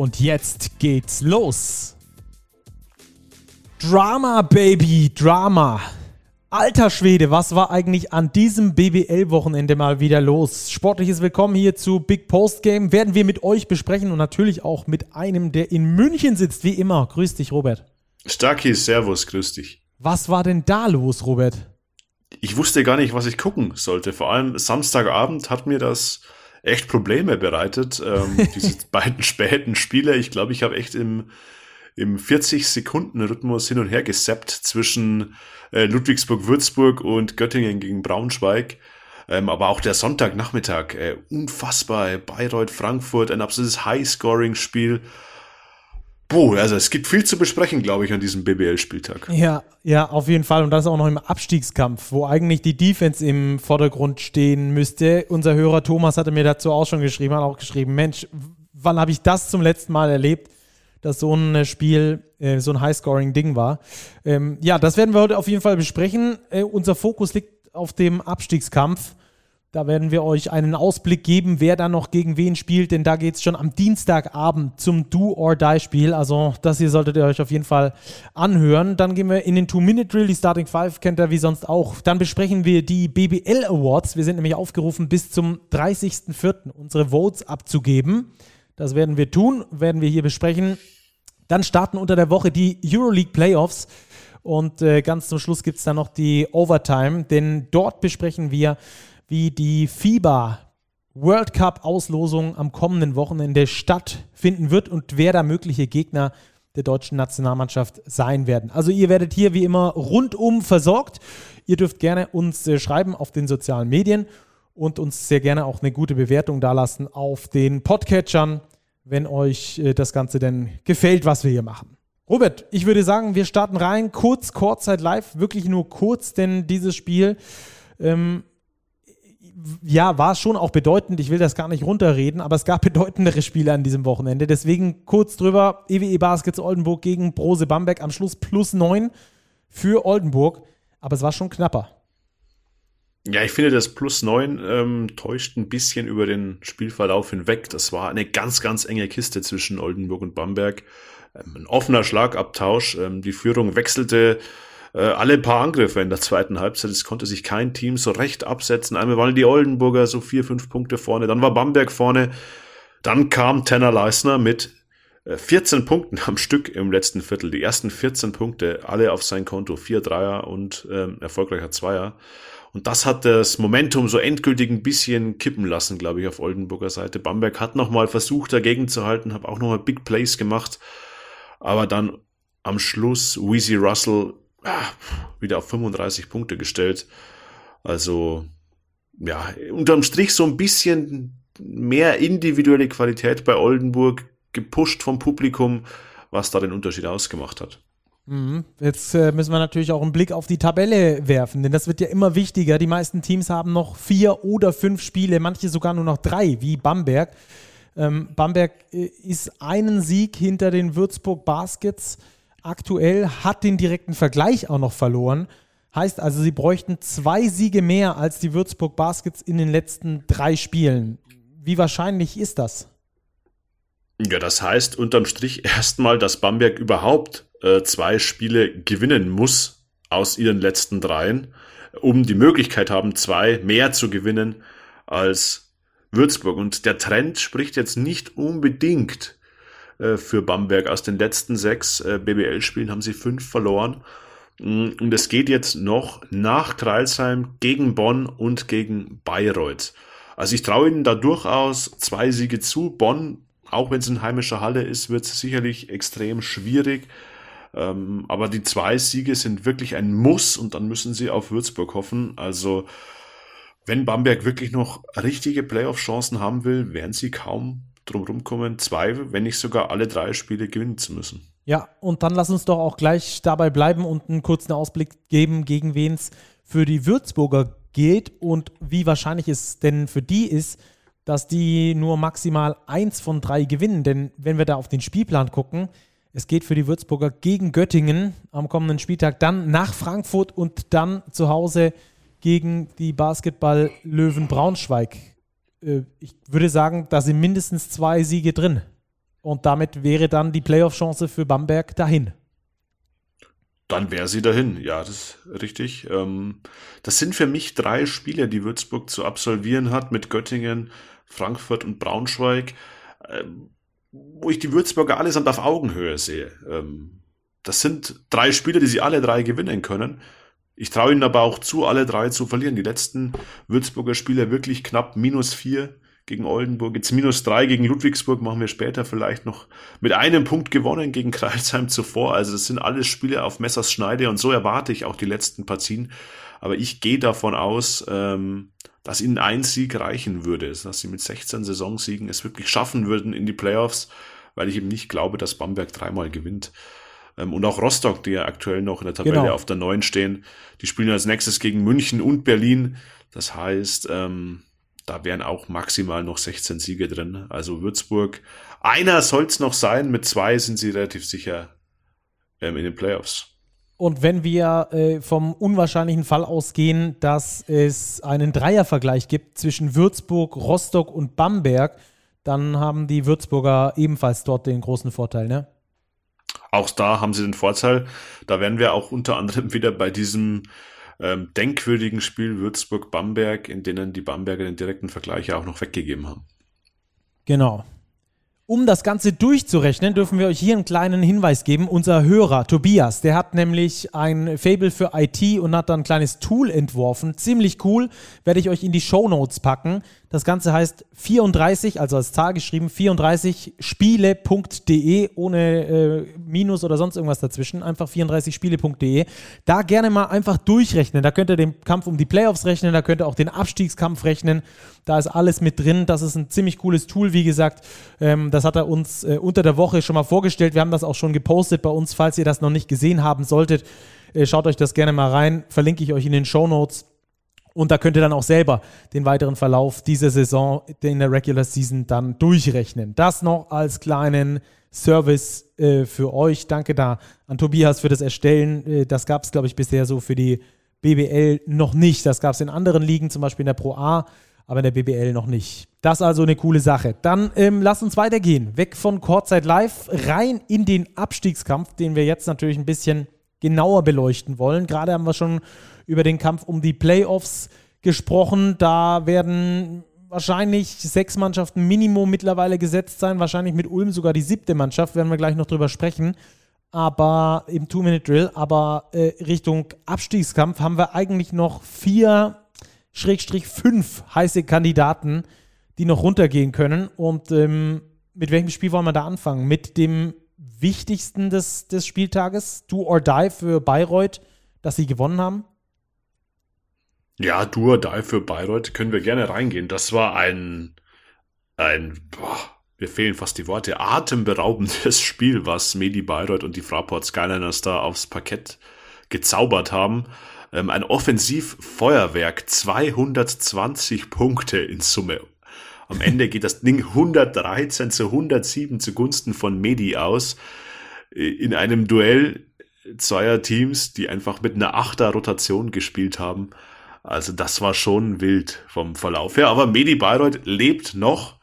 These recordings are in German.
Und jetzt geht's los. Drama, Baby, Drama. Alter Schwede, was war eigentlich an diesem BBL-Wochenende mal wieder los? Sportliches Willkommen hier zu Big Post Game. Werden wir mit euch besprechen und natürlich auch mit einem, der in München sitzt, wie immer. Grüß dich, Robert. Starky, Servus, grüß dich. Was war denn da los, Robert? Ich wusste gar nicht, was ich gucken sollte. Vor allem Samstagabend hat mir das echt Probleme bereitet. Ähm, diese beiden späten Spiele. Ich glaube, ich habe echt im, im 40-Sekunden-Rhythmus hin und her gesappt zwischen äh, Ludwigsburg-Würzburg und Göttingen gegen Braunschweig. Ähm, aber auch der Sonntagnachmittag, äh, unfassbar. Bayreuth-Frankfurt, ein absolutes High-Scoring-Spiel. Boah, also es gibt viel zu besprechen, glaube ich, an diesem BBL-Spieltag. Ja, ja, auf jeden Fall. Und das auch noch im Abstiegskampf, wo eigentlich die Defense im Vordergrund stehen müsste. Unser Hörer Thomas hatte mir dazu auch schon geschrieben, hat auch geschrieben, Mensch, wann habe ich das zum letzten Mal erlebt, dass so ein Spiel, äh, so ein High-Scoring-Ding war. Ähm, ja, das werden wir heute auf jeden Fall besprechen. Äh, unser Fokus liegt auf dem Abstiegskampf. Da werden wir euch einen Ausblick geben, wer da noch gegen wen spielt, denn da geht es schon am Dienstagabend zum Do-or-Die-Spiel. Also das hier solltet ihr euch auf jeden Fall anhören. Dann gehen wir in den Two-Minute-Drill, die Starting Five kennt ihr wie sonst auch. Dann besprechen wir die BBL Awards. Wir sind nämlich aufgerufen, bis zum 30.04. unsere Votes abzugeben. Das werden wir tun, werden wir hier besprechen. Dann starten unter der Woche die Euroleague Playoffs. Und äh, ganz zum Schluss gibt es dann noch die Overtime, denn dort besprechen wir wie die FIBA World Cup Auslosung am kommenden Wochenende stattfinden wird und wer da mögliche Gegner der deutschen Nationalmannschaft sein werden. Also ihr werdet hier wie immer rundum versorgt. Ihr dürft gerne uns äh, schreiben auf den sozialen Medien und uns sehr gerne auch eine gute Bewertung dalassen auf den Podcatchern, wenn euch äh, das Ganze denn gefällt, was wir hier machen. Robert, ich würde sagen, wir starten rein, kurz, Kurzzeit live, wirklich nur kurz, denn dieses Spiel ähm, ja, war schon auch bedeutend. Ich will das gar nicht runterreden, aber es gab bedeutendere Spiele an diesem Wochenende. Deswegen kurz drüber: EWE e Baskets Oldenburg gegen Brose Bamberg am Schluss plus 9 für Oldenburg. Aber es war schon knapper. Ja, ich finde, das plus 9 ähm, täuscht ein bisschen über den Spielverlauf hinweg. Das war eine ganz, ganz enge Kiste zwischen Oldenburg und Bamberg. Ähm, ein offener Schlagabtausch. Ähm, die Führung wechselte äh, alle paar Angriffe in der zweiten Halbzeit. Es konnte sich kein Team so recht absetzen. Einmal waren die Oldenburger so vier, fünf Punkte vorne, dann war Bamberg vorne. Dann kam Tanner Leisner mit 14 äh, Punkten am Stück im letzten Viertel. Die ersten 14 Punkte, alle auf sein Konto. Vier Dreier und ähm, erfolgreicher Zweier. Und das hat das Momentum so endgültig ein bisschen kippen lassen, glaube ich, auf Oldenburger Seite. Bamberg hat nochmal versucht, dagegen zu halten, habe auch nochmal Big Plays gemacht. Aber dann am Schluss Weezy Russell wieder auf 35 Punkte gestellt. Also, ja, unterm Strich so ein bisschen mehr individuelle Qualität bei Oldenburg, gepusht vom Publikum, was da den Unterschied ausgemacht hat. Mhm. Jetzt äh, müssen wir natürlich auch einen Blick auf die Tabelle werfen, denn das wird ja immer wichtiger. Die meisten Teams haben noch vier oder fünf Spiele, manche sogar nur noch drei, wie Bamberg. Ähm, Bamberg äh, ist einen Sieg hinter den Würzburg Baskets aktuell, hat den direkten Vergleich auch noch verloren. Heißt also, sie bräuchten zwei Siege mehr als die Würzburg Baskets in den letzten drei Spielen. Wie wahrscheinlich ist das? Ja, das heißt unterm Strich erstmal, dass Bamberg überhaupt äh, zwei Spiele gewinnen muss aus ihren letzten dreien, um die Möglichkeit haben, zwei mehr zu gewinnen als Würzburg. Und der Trend spricht jetzt nicht unbedingt äh, für Bamberg. Aus den letzten sechs äh, BBL-Spielen haben sie fünf verloren. Mm, und es geht jetzt noch nach Kreilsheim gegen Bonn und gegen Bayreuth. Also ich traue ihnen da durchaus zwei Siege zu. Bonn, auch wenn es in heimischer Halle ist, wird es sicherlich extrem schwierig. Ähm, aber die zwei Siege sind wirklich ein Muss und dann müssen sie auf Würzburg hoffen. Also wenn Bamberg wirklich noch richtige Playoff-Chancen haben will, werden sie kaum drum kommen, zwei, wenn nicht sogar alle drei Spiele gewinnen zu müssen. Ja, und dann lass uns doch auch gleich dabei bleiben und einen kurzen Ausblick geben, gegen wen es für die Würzburger geht und wie wahrscheinlich es denn für die ist, dass die nur maximal eins von drei gewinnen. Denn wenn wir da auf den Spielplan gucken, es geht für die Würzburger gegen Göttingen am kommenden Spieltag, dann nach Frankfurt und dann zu Hause gegen die Basketball-Löwen Braunschweig. Äh, ich würde sagen, da sind mindestens zwei Siege drin. Und damit wäre dann die Playoff-Chance für Bamberg dahin. Dann wäre sie dahin, ja, das ist richtig. Ähm, das sind für mich drei Spiele, die Würzburg zu absolvieren hat mit Göttingen, Frankfurt und Braunschweig, ähm, wo ich die Würzburger allesamt auf Augenhöhe sehe. Ähm, das sind drei Spiele, die sie alle drei gewinnen können. Ich traue ihnen aber auch zu, alle drei zu verlieren. Die letzten Würzburger Spiele wirklich knapp minus vier gegen Oldenburg. Jetzt minus drei gegen Ludwigsburg machen wir später vielleicht noch mit einem Punkt gewonnen gegen Kreilsheim zuvor. Also das sind alles Spiele auf Messers Schneide und so erwarte ich auch die letzten Partien. Aber ich gehe davon aus, ähm, dass ihnen ein Sieg reichen würde, dass sie mit 16 Saisonsiegen es wirklich schaffen würden in die Playoffs, weil ich eben nicht glaube, dass Bamberg dreimal gewinnt. Ähm, und auch Rostock, die ja aktuell noch in der Tabelle genau. auf der 9 stehen, die spielen als nächstes gegen München und Berlin. Das heißt, ähm, da wären auch maximal noch 16 Siege drin. Also Würzburg, einer soll es noch sein, mit zwei sind sie relativ sicher ähm, in den Playoffs. Und wenn wir äh, vom unwahrscheinlichen Fall ausgehen, dass es einen Dreiervergleich gibt zwischen Würzburg, Rostock und Bamberg, dann haben die Würzburger ebenfalls dort den großen Vorteil, ne? Auch da haben sie den Vorteil. Da werden wir auch unter anderem wieder bei diesem ähm, denkwürdigen Spiel Würzburg-Bamberg, in denen die Bamberger den direkten Vergleich auch noch weggegeben haben. Genau. Um das Ganze durchzurechnen, dürfen wir euch hier einen kleinen Hinweis geben. Unser Hörer Tobias, der hat nämlich ein Fable für IT und hat dann ein kleines Tool entworfen. Ziemlich cool, werde ich euch in die Show Notes packen. Das Ganze heißt 34, also als Zahl geschrieben, 34spiele.de ohne äh, Minus oder sonst irgendwas dazwischen. Einfach 34spiele.de. Da gerne mal einfach durchrechnen. Da könnt ihr den Kampf um die Playoffs rechnen, da könnt ihr auch den Abstiegskampf rechnen. Da ist alles mit drin. Das ist ein ziemlich cooles Tool, wie gesagt. Ähm, das hat er uns äh, unter der Woche schon mal vorgestellt. Wir haben das auch schon gepostet bei uns, falls ihr das noch nicht gesehen haben solltet. Äh, schaut euch das gerne mal rein. Verlinke ich euch in den Show Notes. Und da könnt ihr dann auch selber den weiteren Verlauf dieser Saison in der Regular Season dann durchrechnen. Das noch als kleinen Service äh, für euch. Danke da an Tobias für das Erstellen. Äh, das gab es, glaube ich, bisher so für die BBL noch nicht. Das gab es in anderen Ligen, zum Beispiel in der Pro A, aber in der BBL noch nicht. Das ist also eine coole Sache. Dann ähm, lasst uns weitergehen. Weg von Courtside Live, rein in den Abstiegskampf, den wir jetzt natürlich ein bisschen genauer beleuchten wollen. Gerade haben wir schon über den Kampf um die Playoffs gesprochen. Da werden wahrscheinlich sechs Mannschaften Minimum mittlerweile gesetzt sein. Wahrscheinlich mit Ulm sogar die siebte Mannschaft, werden wir gleich noch drüber sprechen. Aber im Two-Minute-Drill, aber äh, Richtung Abstiegskampf haben wir eigentlich noch vier, Schrägstrich fünf heiße Kandidaten, die noch runtergehen können. Und ähm, mit welchem Spiel wollen wir da anfangen? Mit dem wichtigsten des, des Spieltages, Do or Die für Bayreuth, dass sie gewonnen haben? Ja, Do or Die für Bayreuth können wir gerne reingehen. Das war ein, ein, boah, mir fehlen fast die Worte, atemberaubendes Spiel, was Medi Bayreuth und die Fraport Skyliners da aufs Parkett gezaubert haben. Ähm, ein Offensivfeuerwerk, 220 Punkte in Summe. Am Ende geht das Ding 113 zu 107 zugunsten von Medi aus. Äh, in einem Duell zweier Teams, die einfach mit einer Achter-Rotation gespielt haben. Also das war schon wild vom Verlauf her. Aber Medi Bayreuth lebt noch,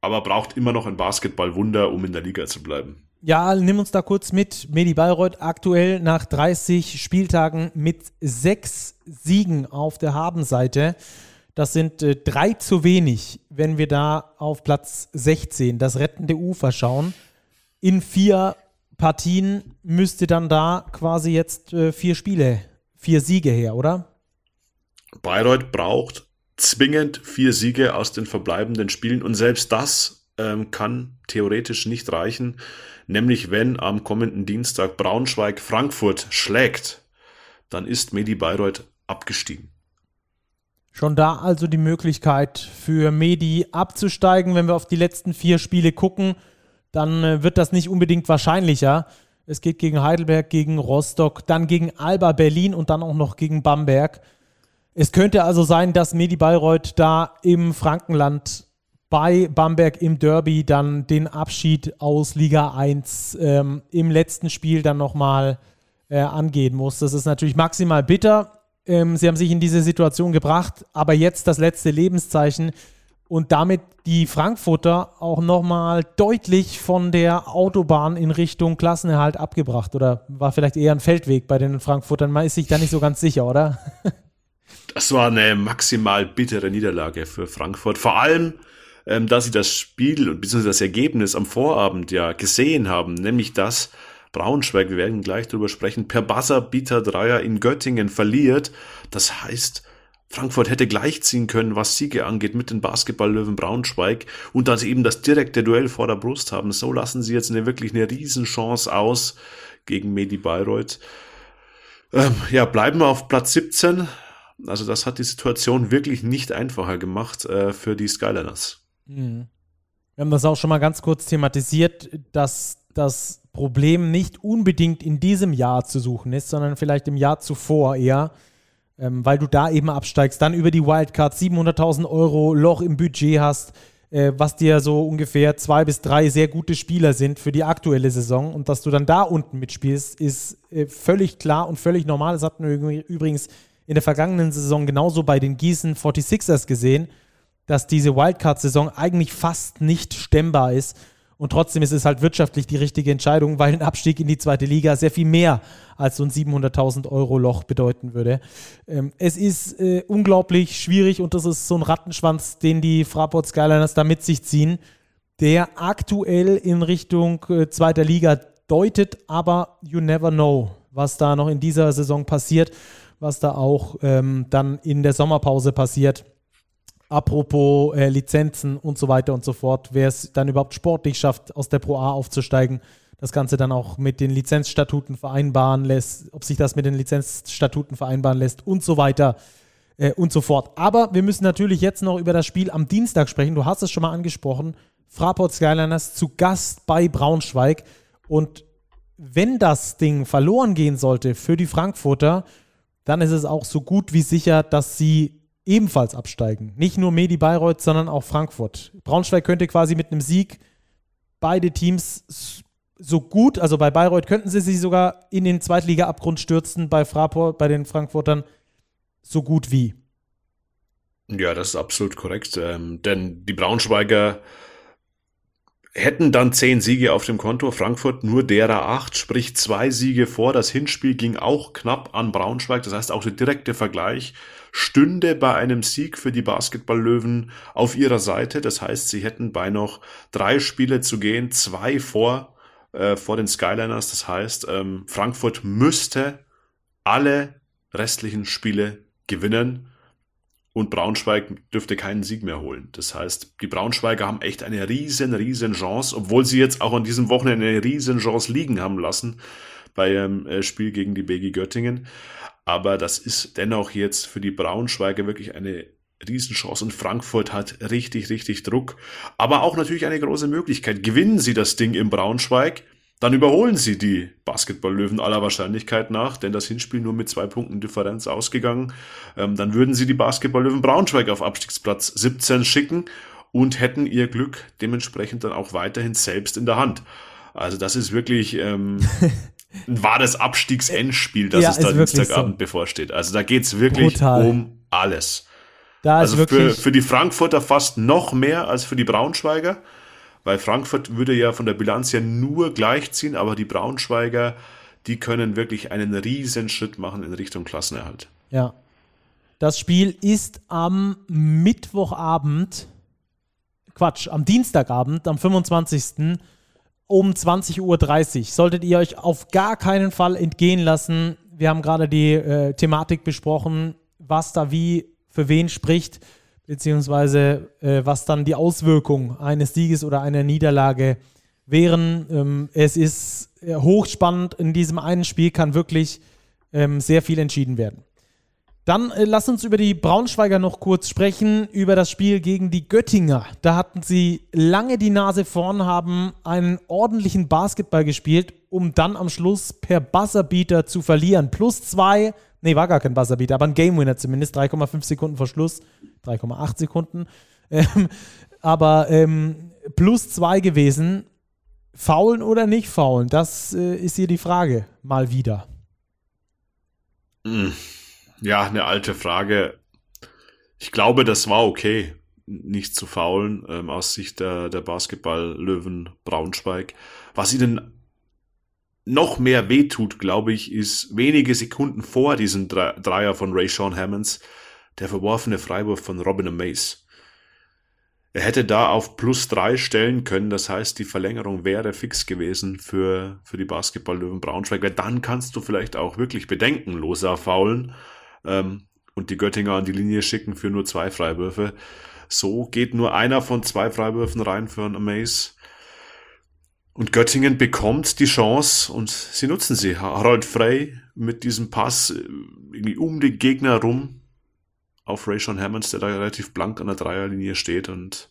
aber braucht immer noch ein Basketballwunder, um in der Liga zu bleiben. Ja, nimm uns da kurz mit. Medi Bayreuth aktuell nach 30 Spieltagen mit sechs Siegen auf der Habenseite. Das sind äh, drei zu wenig, wenn wir da auf Platz 16, das rettende Ufer schauen. In vier Partien müsste dann da quasi jetzt äh, vier Spiele, vier Siege her, oder? Bayreuth braucht zwingend vier Siege aus den verbleibenden Spielen und selbst das ähm, kann theoretisch nicht reichen, nämlich wenn am kommenden Dienstag Braunschweig Frankfurt schlägt, dann ist Medi Bayreuth abgestiegen. Schon da also die Möglichkeit für Medi abzusteigen. Wenn wir auf die letzten vier Spiele gucken, dann äh, wird das nicht unbedingt wahrscheinlicher. Es geht gegen Heidelberg, gegen Rostock, dann gegen Alba Berlin und dann auch noch gegen Bamberg. Es könnte also sein, dass Medi Bayreuth da im Frankenland bei Bamberg im Derby dann den Abschied aus Liga 1 ähm, im letzten Spiel dann nochmal äh, angehen muss. Das ist natürlich maximal bitter. Ähm, sie haben sich in diese Situation gebracht, aber jetzt das letzte Lebenszeichen und damit die Frankfurter auch nochmal deutlich von der Autobahn in Richtung Klassenerhalt abgebracht. Oder war vielleicht eher ein Feldweg bei den Frankfurtern? Man ist sich da nicht so ganz sicher, oder? Das war eine maximal bittere Niederlage für Frankfurt. Vor allem, ähm, da sie das Spiel bzw. das Ergebnis am Vorabend ja gesehen haben, nämlich dass Braunschweig, wir werden gleich drüber sprechen, per Buzzer-Bieter Dreier in Göttingen verliert. Das heißt, Frankfurt hätte gleichziehen können, was Siege angeht, mit den Basketballlöwen Braunschweig und dass sie eben das direkte Duell vor der Brust haben. So lassen sie jetzt eine wirklich eine Riesenchance aus gegen Medi Bayreuth. Ähm, ja, bleiben wir auf Platz 17. Also das hat die Situation wirklich nicht einfacher gemacht äh, für die Skyliners. Mhm. Wir haben das auch schon mal ganz kurz thematisiert, dass das Problem nicht unbedingt in diesem Jahr zu suchen ist, sondern vielleicht im Jahr zuvor eher, ähm, weil du da eben absteigst, dann über die Wildcard 700.000 Euro Loch im Budget hast, äh, was dir so ungefähr zwei bis drei sehr gute Spieler sind für die aktuelle Saison und dass du dann da unten mitspielst, ist äh, völlig klar und völlig normal. Das hatten wir übrigens in der vergangenen Saison genauso bei den Gießen 46ers gesehen dass diese Wildcard-Saison eigentlich fast nicht stemmbar ist. Und trotzdem ist es halt wirtschaftlich die richtige Entscheidung, weil ein Abstieg in die zweite Liga sehr viel mehr als so ein 700.000 Euro Loch bedeuten würde. Ähm, es ist äh, unglaublich schwierig und das ist so ein Rattenschwanz, den die Fraport Skyliners da mit sich ziehen, der aktuell in Richtung äh, zweiter Liga deutet, aber you never know, was da noch in dieser Saison passiert, was da auch ähm, dann in der Sommerpause passiert. Apropos äh, Lizenzen und so weiter und so fort, wer es dann überhaupt sportlich schafft, aus der Pro A aufzusteigen, das Ganze dann auch mit den Lizenzstatuten vereinbaren lässt, ob sich das mit den Lizenzstatuten vereinbaren lässt und so weiter äh, und so fort. Aber wir müssen natürlich jetzt noch über das Spiel am Dienstag sprechen. Du hast es schon mal angesprochen. Fraport Skyliners zu Gast bei Braunschweig. Und wenn das Ding verloren gehen sollte für die Frankfurter, dann ist es auch so gut wie sicher, dass sie ebenfalls absteigen. Nicht nur Medi Bayreuth, sondern auch Frankfurt. Braunschweig könnte quasi mit einem Sieg beide Teams so gut, also bei Bayreuth könnten sie sich sogar in den Zweitliga-Abgrund stürzen, bei Fraport, bei den Frankfurtern so gut wie. Ja, das ist absolut korrekt. Ähm, denn die Braunschweiger hätten dann zehn Siege auf dem Konto, Frankfurt nur derer acht, sprich zwei Siege vor. Das Hinspiel ging auch knapp an Braunschweig, das heißt auch der direkte Vergleich stünde bei einem Sieg für die Basketballlöwen auf ihrer Seite. Das heißt, sie hätten bei noch drei Spiele zu gehen, zwei vor, äh, vor den Skyliners. Das heißt, ähm, Frankfurt müsste alle restlichen Spiele gewinnen und Braunschweig dürfte keinen Sieg mehr holen. Das heißt, die Braunschweiger haben echt eine riesen, riesen Chance, obwohl sie jetzt auch an diesem Wochenende eine riesen Chance liegen haben lassen bei ihrem äh, Spiel gegen die BG Göttingen. Aber das ist dennoch jetzt für die Braunschweiger wirklich eine Riesenchance und Frankfurt hat richtig, richtig Druck. Aber auch natürlich eine große Möglichkeit. Gewinnen sie das Ding im Braunschweig, dann überholen sie die Basketballlöwen aller Wahrscheinlichkeit nach, denn das Hinspiel nur mit zwei Punkten Differenz ausgegangen. Ähm, dann würden sie die Basketballlöwen Braunschweig auf Abstiegsplatz 17 schicken und hätten ihr Glück dementsprechend dann auch weiterhin selbst in der Hand. Also das ist wirklich ähm, ein wahres Abstiegsendspiel, das ja, es da Dienstagabend so. bevorsteht. Also da geht's wirklich Brutal. um alles. Da also für, für die Frankfurter fast noch mehr als für die Braunschweiger weil Frankfurt würde ja von der Bilanz ja nur gleichziehen, aber die Braunschweiger, die können wirklich einen riesen Schritt machen in Richtung Klassenerhalt. Ja. Das Spiel ist am Mittwochabend, Quatsch, am Dienstagabend, am 25. um 20.30 Uhr. Solltet ihr euch auf gar keinen Fall entgehen lassen. Wir haben gerade die äh, Thematik besprochen, was da wie für wen spricht beziehungsweise äh, was dann die Auswirkungen eines Sieges oder einer Niederlage wären. Ähm, es ist äh, hochspannend. In diesem einen Spiel kann wirklich ähm, sehr viel entschieden werden. Dann äh, lass uns über die Braunschweiger noch kurz sprechen, über das Spiel gegen die Göttinger. Da hatten sie lange die Nase vorn, haben einen ordentlichen Basketball gespielt, um dann am Schluss per Buzzerbeater zu verlieren. Plus zwei, nee, war gar kein Buzzerbeater, aber ein Game Winner zumindest, 3,5 Sekunden vor Schluss, 3,8 Sekunden. Ähm, aber ähm, plus zwei gewesen. Faulen oder nicht faulen, das äh, ist hier die Frage, mal wieder. Mm. Ja, eine alte Frage. Ich glaube, das war okay, nicht zu faulen, ähm, aus Sicht der, der Basketball-Löwen Braunschweig. Was ihnen noch mehr wehtut, glaube ich, ist wenige Sekunden vor diesem Dreier von Ray Sean Hammonds der verworfene Freiwurf von Robin Mace. Er hätte da auf plus drei stellen können, das heißt, die Verlängerung wäre fix gewesen für, für die Basketball-Löwen Braunschweig, weil dann kannst du vielleicht auch wirklich bedenkenloser faulen ähm, und die Göttinger an die Linie schicken für nur zwei Freiwürfe. So geht nur einer von zwei Freiwürfen rein für einen Amaze. Und Göttingen bekommt die Chance und sie nutzen sie. Harald Frey mit diesem Pass äh, irgendwie um den Gegner rum auf Ray Sean Hammonds, der da relativ blank an der Dreierlinie steht und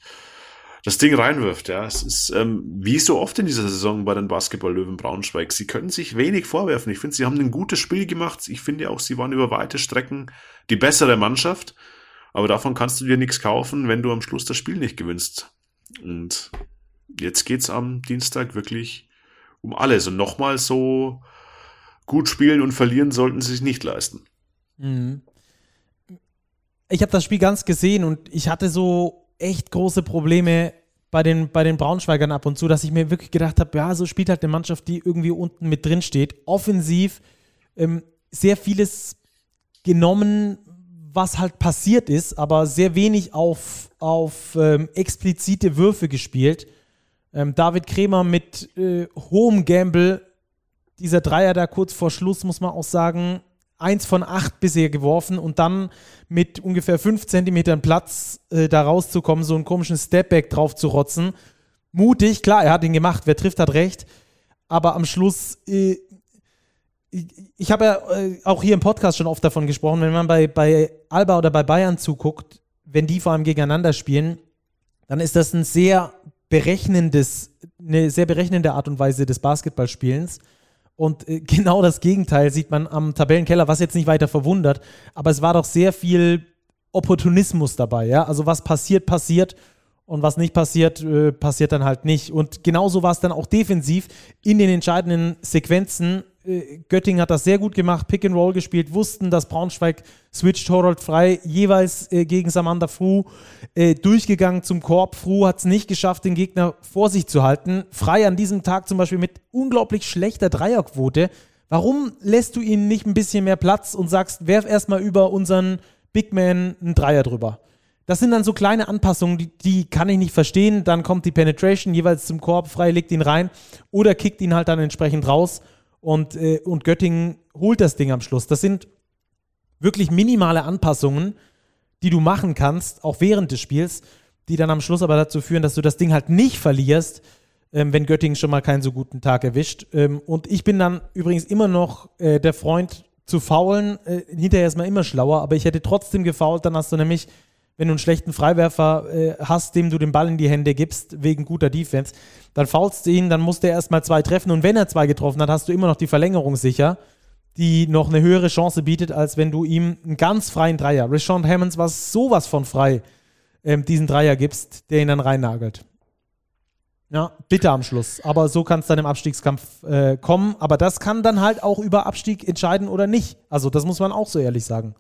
das Ding reinwirft. Ja, es ist ähm, wie so oft in dieser Saison bei den Basketball-Löwen Braunschweig. Sie können sich wenig vorwerfen. Ich finde, sie haben ein gutes Spiel gemacht. Ich finde auch, sie waren über weite Strecken die bessere Mannschaft. Aber davon kannst du dir nichts kaufen, wenn du am Schluss das Spiel nicht gewinnst. Und jetzt geht's am Dienstag wirklich um alles. Und nochmal so gut spielen und verlieren sollten sie sich nicht leisten. Mhm. Ich habe das Spiel ganz gesehen und ich hatte so echt große Probleme bei den, bei den Braunschweigern ab und zu, dass ich mir wirklich gedacht habe, ja, so spielt halt eine Mannschaft, die irgendwie unten mit drin steht. Offensiv ähm, sehr vieles genommen, was halt passiert ist, aber sehr wenig auf, auf ähm, explizite Würfe gespielt. Ähm, David Kremer mit äh, hohem Gamble, dieser Dreier da kurz vor Schluss, muss man auch sagen, eins von acht bisher geworfen und dann mit ungefähr fünf Zentimetern Platz äh, da rauszukommen, so einen komischen Stepback drauf zu rotzen. Mutig, klar, er hat ihn gemacht, wer trifft, hat recht. Aber am Schluss, äh, ich, habe ja äh, auch hier im Podcast schon oft davon gesprochen, wenn man bei, bei Alba oder bei Bayern zuguckt, wenn die vor allem gegeneinander spielen, dann ist das ein sehr berechnendes, eine sehr berechnende Art und Weise des Basketballspielens. Und äh, genau das Gegenteil sieht man am Tabellenkeller, was jetzt nicht weiter verwundert, aber es war doch sehr viel Opportunismus dabei, ja. Also was passiert, passiert und was nicht passiert, äh, passiert dann halt nicht. Und genauso war es dann auch defensiv in den entscheidenden Sequenzen äh, Göttingen hat das sehr gut gemacht, Pick and Roll gespielt, wussten, dass Braunschweig switcht Torwart frei, jeweils äh, gegen Samantha Fru äh, durchgegangen zum Korb. Fru hat es nicht geschafft, den Gegner vor sich zu halten. Frei an diesem Tag zum Beispiel mit unglaublich schlechter Dreierquote. Warum lässt du ihnen nicht ein bisschen mehr Platz und sagst, werf erstmal über unseren Big Man einen Dreier drüber? Das sind dann so kleine Anpassungen, die, die, kann ich nicht verstehen. Dann kommt die Penetration jeweils zum Korb frei, legt ihn rein oder kickt ihn halt dann entsprechend raus und, äh, und Göttingen holt das Ding am Schluss. Das sind wirklich minimale Anpassungen, die du machen kannst, auch während des Spiels, die dann am Schluss aber dazu führen, dass du das Ding halt nicht verlierst, ähm, wenn Göttingen schon mal keinen so guten Tag erwischt. Ähm, und ich bin dann übrigens immer noch äh, der Freund zu faulen. Äh, hinterher ist man immer schlauer, aber ich hätte trotzdem gefault, dann hast du nämlich wenn du einen schlechten Freiwerfer äh, hast, dem du den Ball in die Hände gibst, wegen guter Defense, dann faulst du ihn, dann muss der erstmal zwei treffen und wenn er zwei getroffen hat, hast du immer noch die Verlängerung sicher, die noch eine höhere Chance bietet, als wenn du ihm einen ganz freien Dreier, Rashawn Hammonds war sowas von frei, ähm, diesen Dreier gibst, der ihn dann reinnagelt. Ja, bitte am Schluss. Aber so kann es dann im Abstiegskampf äh, kommen. Aber das kann dann halt auch über Abstieg entscheiden oder nicht. Also das muss man auch so ehrlich sagen.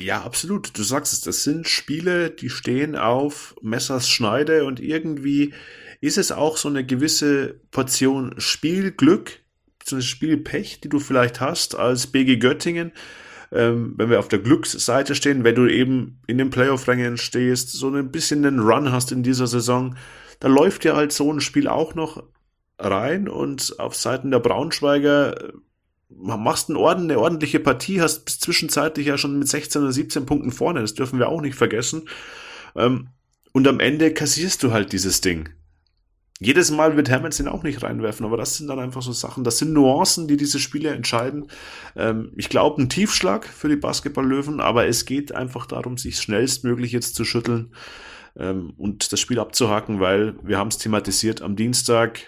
Ja, absolut. Du sagst es, das sind Spiele, die stehen auf Messers Schneide und irgendwie ist es auch so eine gewisse Portion Spielglück, ein Spielpech, die du vielleicht hast als BG Göttingen. Ähm, wenn wir auf der Glücksseite stehen, wenn du eben in den Playoff-Rängen stehst, so ein bisschen einen Run hast in dieser Saison, da läuft ja halt so ein Spiel auch noch rein und auf Seiten der Braunschweiger machst eine ordentliche Partie, hast bis zwischenzeitlich ja schon mit 16 oder 17 Punkten vorne, das dürfen wir auch nicht vergessen. Ähm, und am Ende kassierst du halt dieses Ding. jedes Mal wird Hammonds ihn auch nicht reinwerfen, aber das sind dann einfach so Sachen, das sind Nuancen, die diese Spiele entscheiden. Ähm, ich glaube, ein Tiefschlag für die Basketball-Löwen, aber es geht einfach darum, sich schnellstmöglich jetzt zu schütteln ähm, und das Spiel abzuhaken, weil wir haben es thematisiert, am Dienstag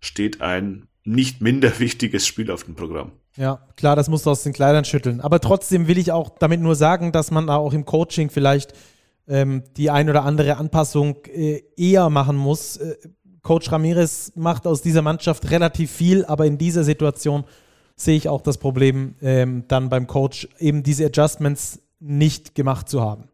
steht ein nicht minder wichtiges Spiel auf dem Programm. Ja, klar, das musst du aus den Kleidern schütteln. Aber trotzdem will ich auch damit nur sagen, dass man auch im Coaching vielleicht ähm, die ein oder andere Anpassung äh, eher machen muss. Äh, Coach Ramirez macht aus dieser Mannschaft relativ viel, aber in dieser Situation sehe ich auch das Problem, ähm, dann beim Coach eben diese Adjustments nicht gemacht zu haben.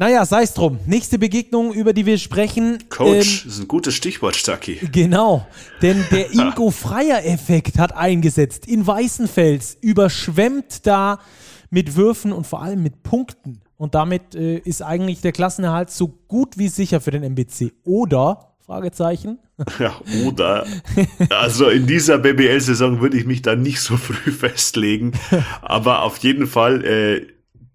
Naja, sei es drum. Nächste Begegnung, über die wir sprechen. Coach, ähm, ist ein gutes Stichwort, Stucky. Genau, denn der Ingo Freier-Effekt hat eingesetzt. In Weißenfels überschwemmt da mit Würfen und vor allem mit Punkten. Und damit äh, ist eigentlich der Klassenerhalt so gut wie sicher für den MBC. Oder, Fragezeichen. Ja, oder. Also in dieser BBL-Saison würde ich mich da nicht so früh festlegen. Aber auf jeden Fall, äh,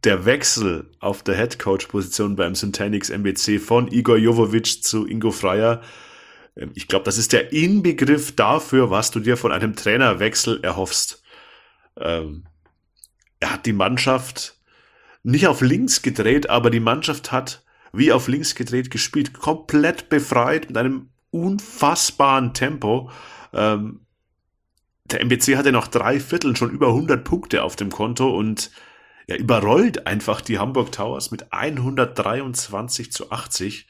der Wechsel auf der Headcoach-Position beim Syntanix MBC von Igor Jovovic zu Ingo Freier, ähm, ich glaube, das ist der Inbegriff dafür, was du dir von einem Trainerwechsel erhoffst. Ähm, er hat die Mannschaft nicht auf links gedreht, aber die Mannschaft hat wie auf links gedreht gespielt, komplett befreit mit einem unfassbaren Tempo. Ähm, der MBC hatte noch drei Viertel schon über 100 Punkte auf dem Konto und ja, überrollt einfach die Hamburg Towers mit 123 zu 80.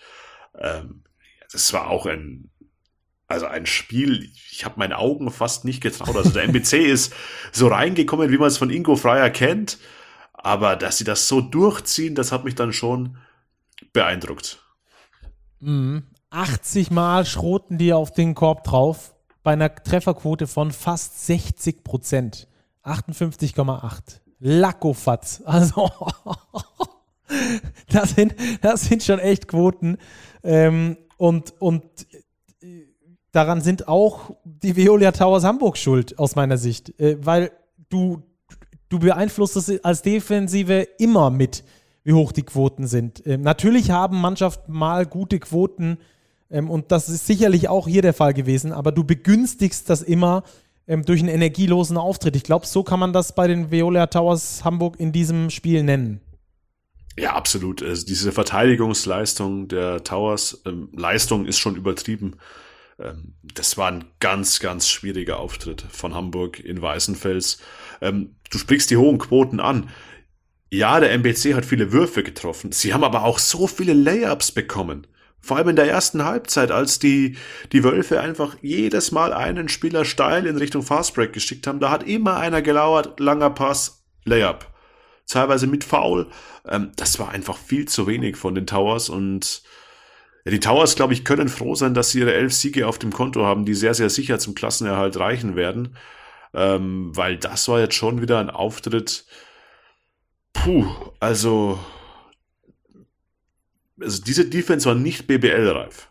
Ähm, das war auch ein, also ein Spiel, ich habe meinen Augen fast nicht getraut. Also der MBC ist so reingekommen, wie man es von Ingo Freier kennt. Aber dass sie das so durchziehen, das hat mich dann schon beeindruckt. Mhm. 80 Mal schroten die auf den Korb drauf, bei einer Trefferquote von fast 60 Prozent. 58,8. Lackofatz. Also, das sind, das sind schon echt Quoten. Ähm, und, und daran sind auch die Veolia Towers Hamburg schuld, aus meiner Sicht. Äh, weil du, du beeinflusst es als Defensive immer mit, wie hoch die Quoten sind. Ähm, natürlich haben Mannschaften mal gute Quoten ähm, und das ist sicherlich auch hier der Fall gewesen, aber du begünstigst das immer ähm, durch einen energielosen Auftritt. Ich glaube, so kann man das bei den Veolia Towers Hamburg in diesem Spiel nennen. Ja, absolut. Also diese Verteidigungsleistung der Towers, ähm, Leistung ist schon übertrieben. Ähm, das war ein ganz, ganz schwieriger Auftritt von Hamburg in Weißenfels. Ähm, du sprichst die hohen Quoten an. Ja, der MBC hat viele Würfe getroffen. Sie haben aber auch so viele Layups bekommen. Vor allem in der ersten Halbzeit, als die, die Wölfe einfach jedes Mal einen Spieler steil in Richtung Fastbreak geschickt haben, da hat immer einer gelauert, langer Pass, Layup. Teilweise mit Foul. Ähm, das war einfach viel zu wenig von den Towers und ja, die Towers, glaube ich, können froh sein, dass sie ihre elf Siege auf dem Konto haben, die sehr, sehr sicher zum Klassenerhalt reichen werden. Ähm, weil das war jetzt schon wieder ein Auftritt. Puh, also also diese Defense war nicht BBL-reif.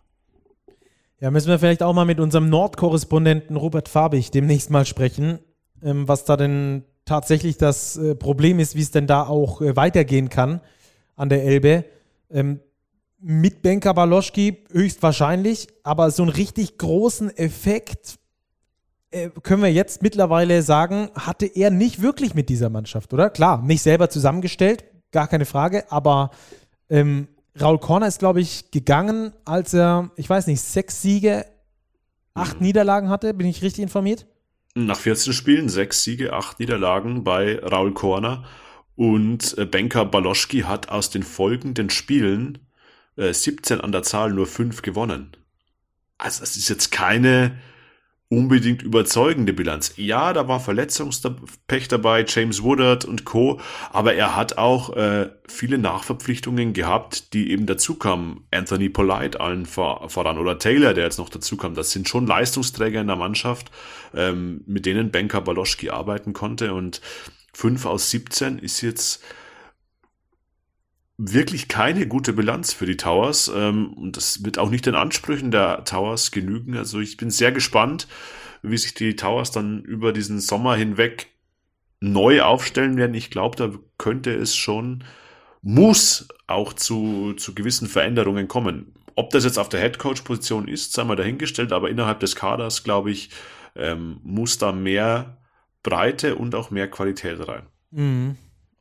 Ja, müssen wir vielleicht auch mal mit unserem Nordkorrespondenten Robert Fabig demnächst mal sprechen, ähm, was da denn tatsächlich das äh, Problem ist, wie es denn da auch äh, weitergehen kann an der Elbe. Ähm, mit Benka Baloschki höchstwahrscheinlich, aber so einen richtig großen Effekt äh, können wir jetzt mittlerweile sagen, hatte er nicht wirklich mit dieser Mannschaft, oder? Klar, nicht selber zusammengestellt, gar keine Frage, aber ähm, Raul Korner ist, glaube ich, gegangen, als er, ich weiß nicht, sechs Siege, acht mhm. Niederlagen hatte. Bin ich richtig informiert? Nach 14 Spielen, sechs Siege, acht Niederlagen bei Raul Korner. Und äh, Benka Baloschki hat aus den folgenden Spielen äh, 17 an der Zahl nur fünf gewonnen. Also das ist jetzt keine unbedingt überzeugende Bilanz. Ja, da war Verletzungspech dabei, James Woodard und Co., aber er hat auch äh, viele Nachverpflichtungen gehabt, die eben dazu kamen. Anthony Polite allen vor, voran oder Taylor, der jetzt noch dazu kam. Das sind schon Leistungsträger in der Mannschaft, ähm, mit denen Benka Baloschki arbeiten konnte und 5 aus 17 ist jetzt wirklich keine gute Bilanz für die Towers. Ähm, und das wird auch nicht den Ansprüchen der Towers genügen. Also ich bin sehr gespannt, wie sich die Towers dann über diesen Sommer hinweg neu aufstellen werden. Ich glaube, da könnte es schon, muss auch zu, zu gewissen Veränderungen kommen. ob das jetzt auf der Headcoach-Position ist, sei mal dahingestellt, aber innerhalb des Kaders, glaube ich, ähm, muss da mehr Breite und auch mehr Qualität rein. Mhm.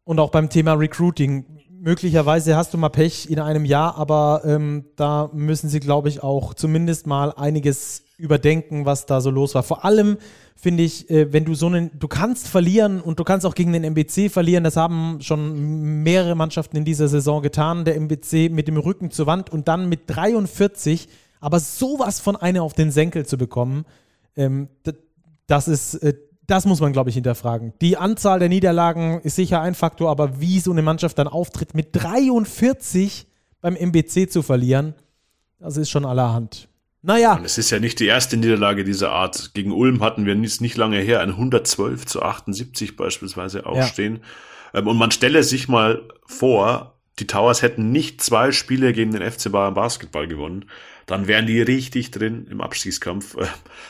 Und auch beim Thema Recruiting. Möglicherweise hast du mal Pech in einem Jahr, aber ähm, da müssen sie, glaube ich, auch zumindest mal einiges überdenken, was da so los war. Vor allem finde ich, äh, wenn du so einen, du kannst verlieren und du kannst auch gegen den MBC verlieren. Das haben schon mehrere Mannschaften in dieser Saison getan. Der MBC mit dem Rücken zur Wand und dann mit 43, aber sowas von einer auf den Senkel zu bekommen, ähm, das ist, äh, das muss man, glaube ich, hinterfragen. Die Anzahl der Niederlagen ist sicher ein Faktor, aber wie so eine Mannschaft dann auftritt, mit 43 beim MBC zu verlieren, das ist schon allerhand. Naja. Und es ist ja nicht die erste Niederlage dieser Art. Gegen Ulm hatten wir nicht, nicht lange her ein 112 zu 78 beispielsweise aufstehen. Ja. Ähm, und man stelle sich mal vor, die Towers hätten nicht zwei Spiele gegen den FC Bayern Basketball gewonnen dann wären die richtig drin im Abstiegskampf.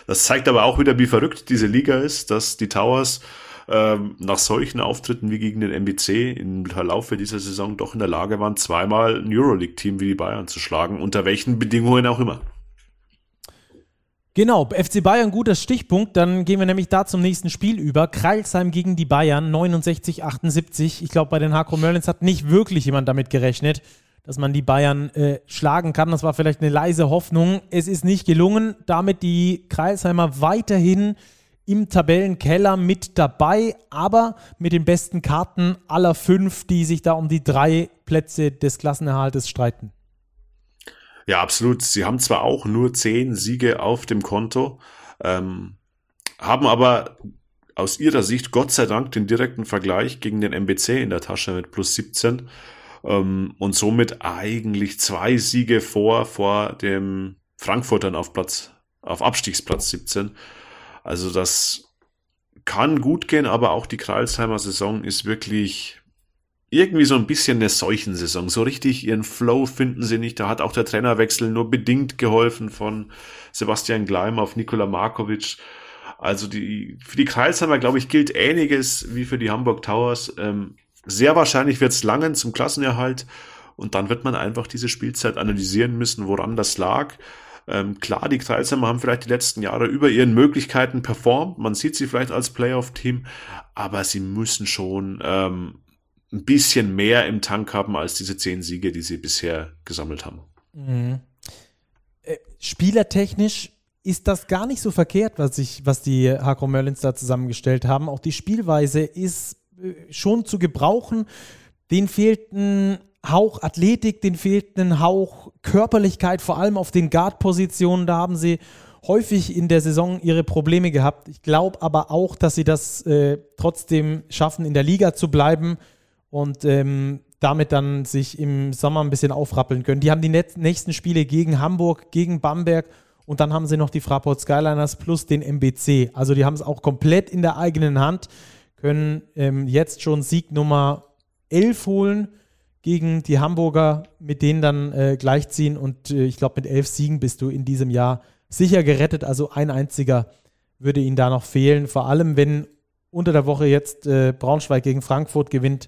Das zeigt aber auch wieder, wie verrückt diese Liga ist, dass die Towers ähm, nach solchen Auftritten wie gegen den MBC im Verlaufe dieser Saison doch in der Lage waren, zweimal ein Euroleague-Team wie die Bayern zu schlagen, unter welchen Bedingungen auch immer. Genau, FC Bayern, guter Stichpunkt. Dann gehen wir nämlich da zum nächsten Spiel über. Kreilsheim gegen die Bayern, 69-78. Ich glaube, bei den Hakro Merlins hat nicht wirklich jemand damit gerechnet dass man die Bayern äh, schlagen kann. Das war vielleicht eine leise Hoffnung. Es ist nicht gelungen. Damit die Kreisheimer weiterhin im Tabellenkeller mit dabei, aber mit den besten Karten aller fünf, die sich da um die drei Plätze des Klassenerhaltes streiten. Ja, absolut. Sie haben zwar auch nur zehn Siege auf dem Konto, ähm, haben aber aus ihrer Sicht Gott sei Dank den direkten Vergleich gegen den MBC in der Tasche mit plus 17 ähm, und somit eigentlich zwei Siege vor, vor dem Frankfurtern auf Platz, auf Abstiegsplatz 17. Also das kann gut gehen, aber auch die Kreilsheimer Saison ist wirklich irgendwie so ein bisschen eine Seuchensaison. So richtig ihren Flow finden sie nicht. Da hat auch der Trainerwechsel nur bedingt geholfen von Sebastian Gleim auf Nikola Markovic. Also die, für die Kreilsheimer, glaube ich, gilt ähnliches wie für die Hamburg Towers. Ähm, sehr wahrscheinlich wird es langen zum Klassenerhalt und dann wird man einfach diese Spielzeit analysieren müssen, woran das lag. Ähm, klar, die Kreisheimer haben vielleicht die letzten Jahre über ihren Möglichkeiten performt. Man sieht sie vielleicht als Playoff-Team, aber sie müssen schon ähm, ein bisschen mehr im Tank haben als diese zehn Siege, die sie bisher gesammelt haben. Mhm. Äh, spielertechnisch ist das gar nicht so verkehrt, was, ich, was die Hakro Merlins da zusammengestellt haben. Auch die Spielweise ist schon zu gebrauchen. Den fehlt ein Hauch Athletik, den fehlt ein Hauch Körperlichkeit, vor allem auf den Guard-Positionen. Da haben sie häufig in der Saison ihre Probleme gehabt. Ich glaube aber auch, dass sie das äh, trotzdem schaffen, in der Liga zu bleiben und ähm, damit dann sich im Sommer ein bisschen aufrappeln können. Die haben die nächsten Spiele gegen Hamburg, gegen Bamberg und dann haben sie noch die Fraport Skyliners plus den MBC. Also die haben es auch komplett in der eigenen Hand können ähm, jetzt schon Sieg Nummer 11 holen gegen die Hamburger, mit denen dann äh, gleichziehen. Und äh, ich glaube, mit elf Siegen bist du in diesem Jahr sicher gerettet. Also ein einziger würde ihnen da noch fehlen. Vor allem, wenn unter der Woche jetzt äh, Braunschweig gegen Frankfurt gewinnt,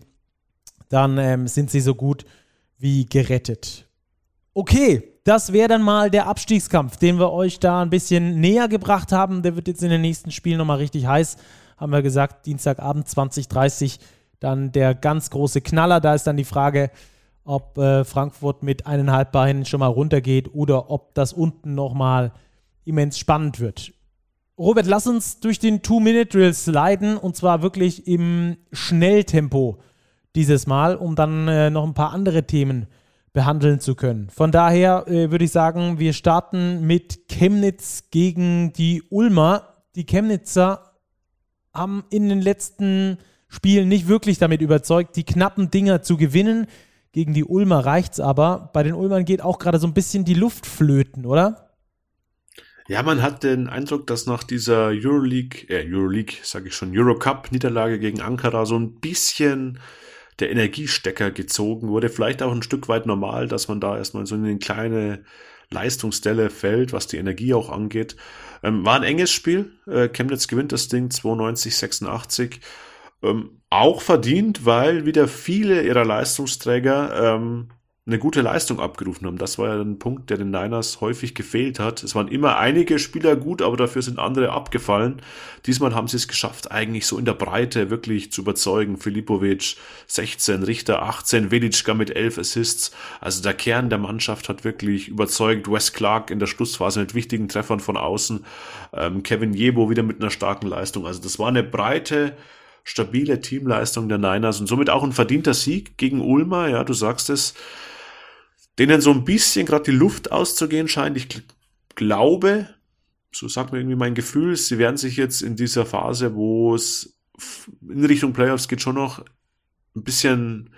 dann ähm, sind sie so gut wie gerettet. Okay, das wäre dann mal der Abstiegskampf, den wir euch da ein bisschen näher gebracht haben. Der wird jetzt in den nächsten Spielen nochmal richtig heiß haben wir gesagt, Dienstagabend 2030 dann der ganz große Knaller. Da ist dann die Frage, ob äh, Frankfurt mit eineinhalb Beinen schon mal runtergeht oder ob das unten nochmal immens spannend wird. Robert, lass uns durch den Two-Minute-Drill sliden und zwar wirklich im Schnelltempo dieses Mal, um dann äh, noch ein paar andere Themen behandeln zu können. Von daher äh, würde ich sagen, wir starten mit Chemnitz gegen die Ulmer. Die Chemnitzer haben in den letzten Spielen nicht wirklich damit überzeugt, die knappen Dinger zu gewinnen. Gegen die Ulmer reicht's aber. Bei den Ulmern geht auch gerade so ein bisschen die Luft flöten, oder? Ja, man hat den Eindruck, dass nach dieser Euroleague, äh, Euroleague, sage ich schon, Eurocup-Niederlage gegen Ankara so ein bisschen der Energiestecker gezogen wurde. Vielleicht auch ein Stück weit normal, dass man da erstmal so in eine kleine Leistungsstelle fällt, was die Energie auch angeht. Ähm, war ein enges Spiel. Äh, Chemnitz gewinnt das Ding 92, 86. Ähm, auch verdient, weil wieder viele ihrer Leistungsträger ähm, eine gute Leistung abgerufen haben. Das war ja ein Punkt, der den Niners häufig gefehlt hat. Es waren immer einige Spieler gut, aber dafür sind andere abgefallen. Diesmal haben sie es geschafft, eigentlich so in der Breite wirklich zu überzeugen. Filipovic 16, Richter 18, Velitschka mit 11 Assists. Also der Kern der Mannschaft hat wirklich überzeugt. Wes Clark in der Schlussphase mit wichtigen Treffern von außen. Ähm, Kevin Jebo wieder mit einer starken Leistung. Also das war eine breite, stabile Teamleistung der Niners und somit auch ein verdienter Sieg gegen Ulmer. Ja, du sagst es denen so ein bisschen gerade die Luft auszugehen scheint. Ich glaube, so sagt mir irgendwie mein Gefühl, sie werden sich jetzt in dieser Phase, wo es in Richtung Playoffs geht, schon noch ein bisschen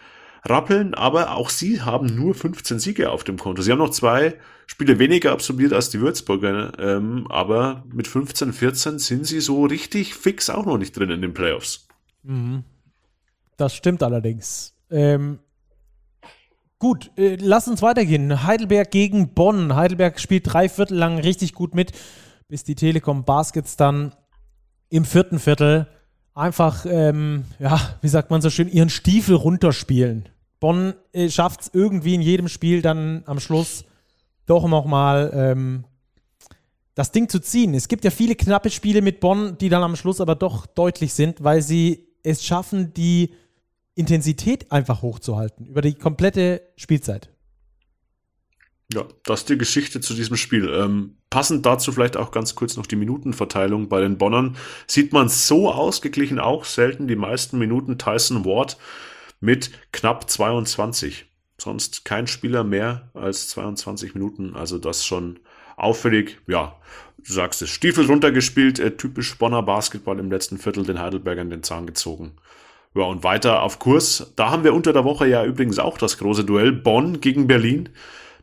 rappeln, aber auch sie haben nur 15 Siege auf dem Konto. Sie haben noch zwei Spiele weniger absolviert als die Würzburger, ähm, aber mit 15, 14 sind sie so richtig fix auch noch nicht drin in den Playoffs. Mhm. Das stimmt allerdings. Ähm, Gut, äh, lass uns weitergehen. Heidelberg gegen Bonn. Heidelberg spielt drei Viertel lang richtig gut mit, bis die Telekom Baskets dann im vierten Viertel einfach, ähm, ja, wie sagt man so schön, ihren Stiefel runterspielen. Bonn äh, schafft es irgendwie in jedem Spiel dann am Schluss doch nochmal ähm, das Ding zu ziehen. Es gibt ja viele knappe Spiele mit Bonn, die dann am Schluss aber doch deutlich sind, weil sie es schaffen, die Intensität einfach hochzuhalten über die komplette Spielzeit. Ja, das ist die Geschichte zu diesem Spiel. Ähm, passend dazu vielleicht auch ganz kurz noch die Minutenverteilung bei den Bonnern. Sieht man so ausgeglichen auch selten die meisten Minuten Tyson Ward mit knapp 22. Sonst kein Spieler mehr als 22 Minuten. Also das schon auffällig. Ja, du sagst es, Stiefel runtergespielt, äh, typisch Bonner Basketball im letzten Viertel den Heidelbergern den Zahn gezogen. Ja, und weiter auf Kurs. Da haben wir unter der Woche ja übrigens auch das große Duell Bonn gegen Berlin.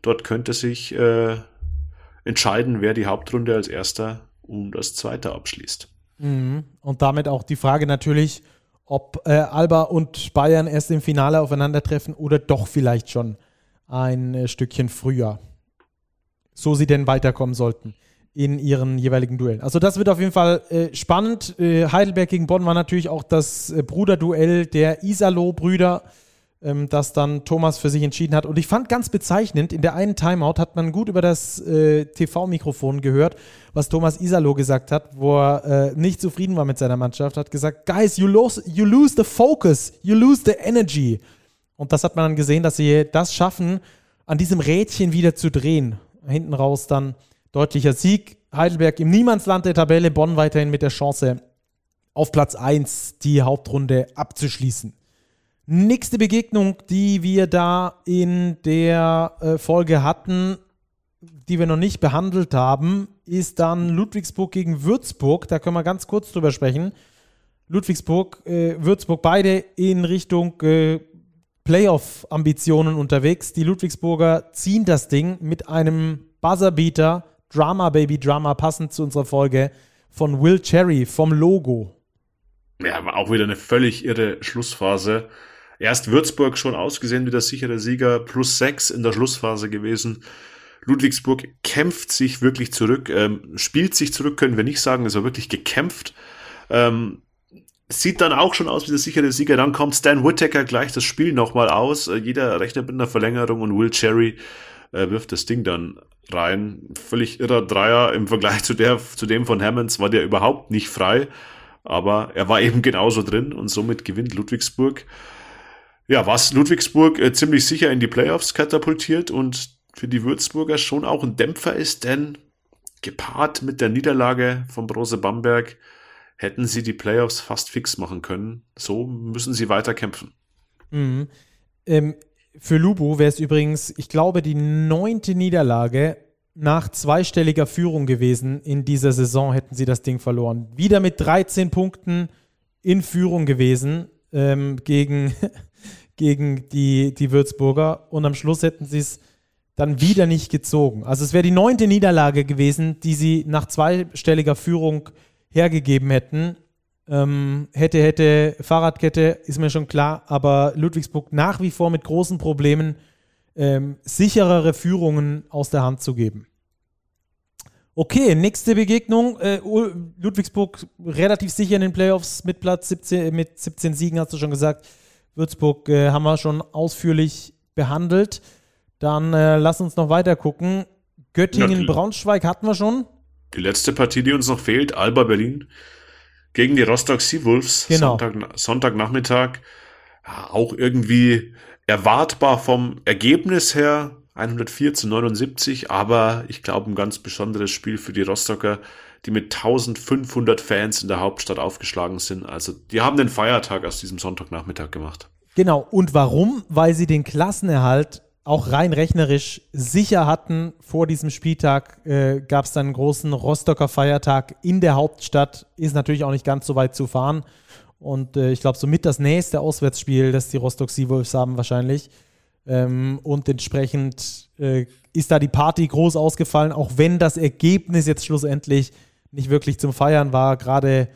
Dort könnte sich äh, entscheiden, wer die Hauptrunde als erster und das zweite abschließt. Mhm. Und damit auch die Frage natürlich, ob äh, Alba und Bayern erst im Finale aufeinandertreffen oder doch vielleicht schon ein äh, Stückchen früher. So sie denn weiterkommen sollten in ihren jeweiligen Duellen. Also das wird auf jeden Fall äh, spannend. Äh, Heidelberg gegen Bonn war natürlich auch das äh, Bruderduell der Isalo-Brüder, ähm, das dann Thomas für sich entschieden hat. Und ich fand ganz bezeichnend, in der einen Timeout hat man gut über das äh, TV-Mikrofon gehört, was Thomas Isalo gesagt hat, wo er äh, nicht zufrieden war mit seiner Mannschaft, hat gesagt, Guys, you lose, you lose the focus, you lose the energy. Und das hat man dann gesehen, dass sie das schaffen, an diesem Rädchen wieder zu drehen. Hinten raus dann Deutlicher Sieg. Heidelberg im Niemandsland der Tabelle, Bonn weiterhin mit der Chance, auf Platz 1 die Hauptrunde abzuschließen. Nächste Begegnung, die wir da in der äh, Folge hatten, die wir noch nicht behandelt haben, ist dann Ludwigsburg gegen Würzburg. Da können wir ganz kurz drüber sprechen. Ludwigsburg, äh, Würzburg, beide in Richtung äh, Playoff-Ambitionen unterwegs. Die Ludwigsburger ziehen das Ding mit einem Buzzerbeater Drama Baby Drama, passend zu unserer Folge von Will Cherry vom Logo. Ja, war auch wieder eine völlig irre Schlussphase. Erst Würzburg schon ausgesehen wie der sichere Sieger, plus sechs in der Schlussphase gewesen. Ludwigsburg kämpft sich wirklich zurück, ähm, spielt sich zurück, können wir nicht sagen, es war wirklich gekämpft. Ähm, sieht dann auch schon aus wie der sichere Sieger. Dann kommt Stan Whittaker gleich das Spiel nochmal aus. Äh, jeder rechnet mit einer Verlängerung und Will Cherry äh, wirft das Ding dann rein. Völlig irrer Dreier im Vergleich zu, der, zu dem von Hammonds war der überhaupt nicht frei, aber er war eben genauso drin und somit gewinnt Ludwigsburg. Ja, was Ludwigsburg äh, ziemlich sicher in die Playoffs katapultiert und für die Würzburger schon auch ein Dämpfer ist, denn gepaart mit der Niederlage von Brose Bamberg hätten sie die Playoffs fast fix machen können. So müssen sie weiter kämpfen. Mhm. Ähm, für Lubu wäre es übrigens, ich glaube, die neunte Niederlage nach zweistelliger Führung gewesen in dieser Saison, hätten sie das Ding verloren. Wieder mit 13 Punkten in Führung gewesen ähm, gegen, gegen die, die Würzburger und am Schluss hätten sie es dann wieder nicht gezogen. Also es wäre die neunte Niederlage gewesen, die sie nach zweistelliger Führung hergegeben hätten ähm, hätte, hätte, Fahrradkette, ist mir schon klar, aber Ludwigsburg nach wie vor mit großen Problemen, ähm, sicherere Führungen aus der Hand zu geben. Okay, nächste Begegnung. Äh, Ludwigsburg relativ sicher in den Playoffs mit Platz 17, mit 17 Siegen, hast du schon gesagt. Würzburg äh, haben wir schon ausführlich behandelt. Dann äh, lass uns noch weiter gucken. Göttingen-Braunschweig hatten wir schon. Die letzte Partie, die uns noch fehlt, Alba Berlin gegen die Rostock Seawolves. Genau. Sonntag, Sonntagnachmittag. Ja, auch irgendwie erwartbar vom Ergebnis her. 104 zu 79, aber ich glaube ein ganz besonderes Spiel für die Rostocker, die mit 1500 Fans in der Hauptstadt aufgeschlagen sind. Also die haben den Feiertag aus diesem Sonntagnachmittag gemacht. Genau. Und warum? Weil sie den Klassenerhalt auch rein rechnerisch sicher hatten. Vor diesem Spieltag äh, gab es dann einen großen Rostocker Feiertag in der Hauptstadt. Ist natürlich auch nicht ganz so weit zu fahren. Und äh, ich glaube, somit das nächste Auswärtsspiel, das die Rostock Seawolves haben wahrscheinlich. Ähm, und entsprechend äh, ist da die Party groß ausgefallen, auch wenn das Ergebnis jetzt schlussendlich nicht wirklich zum Feiern war. Gerade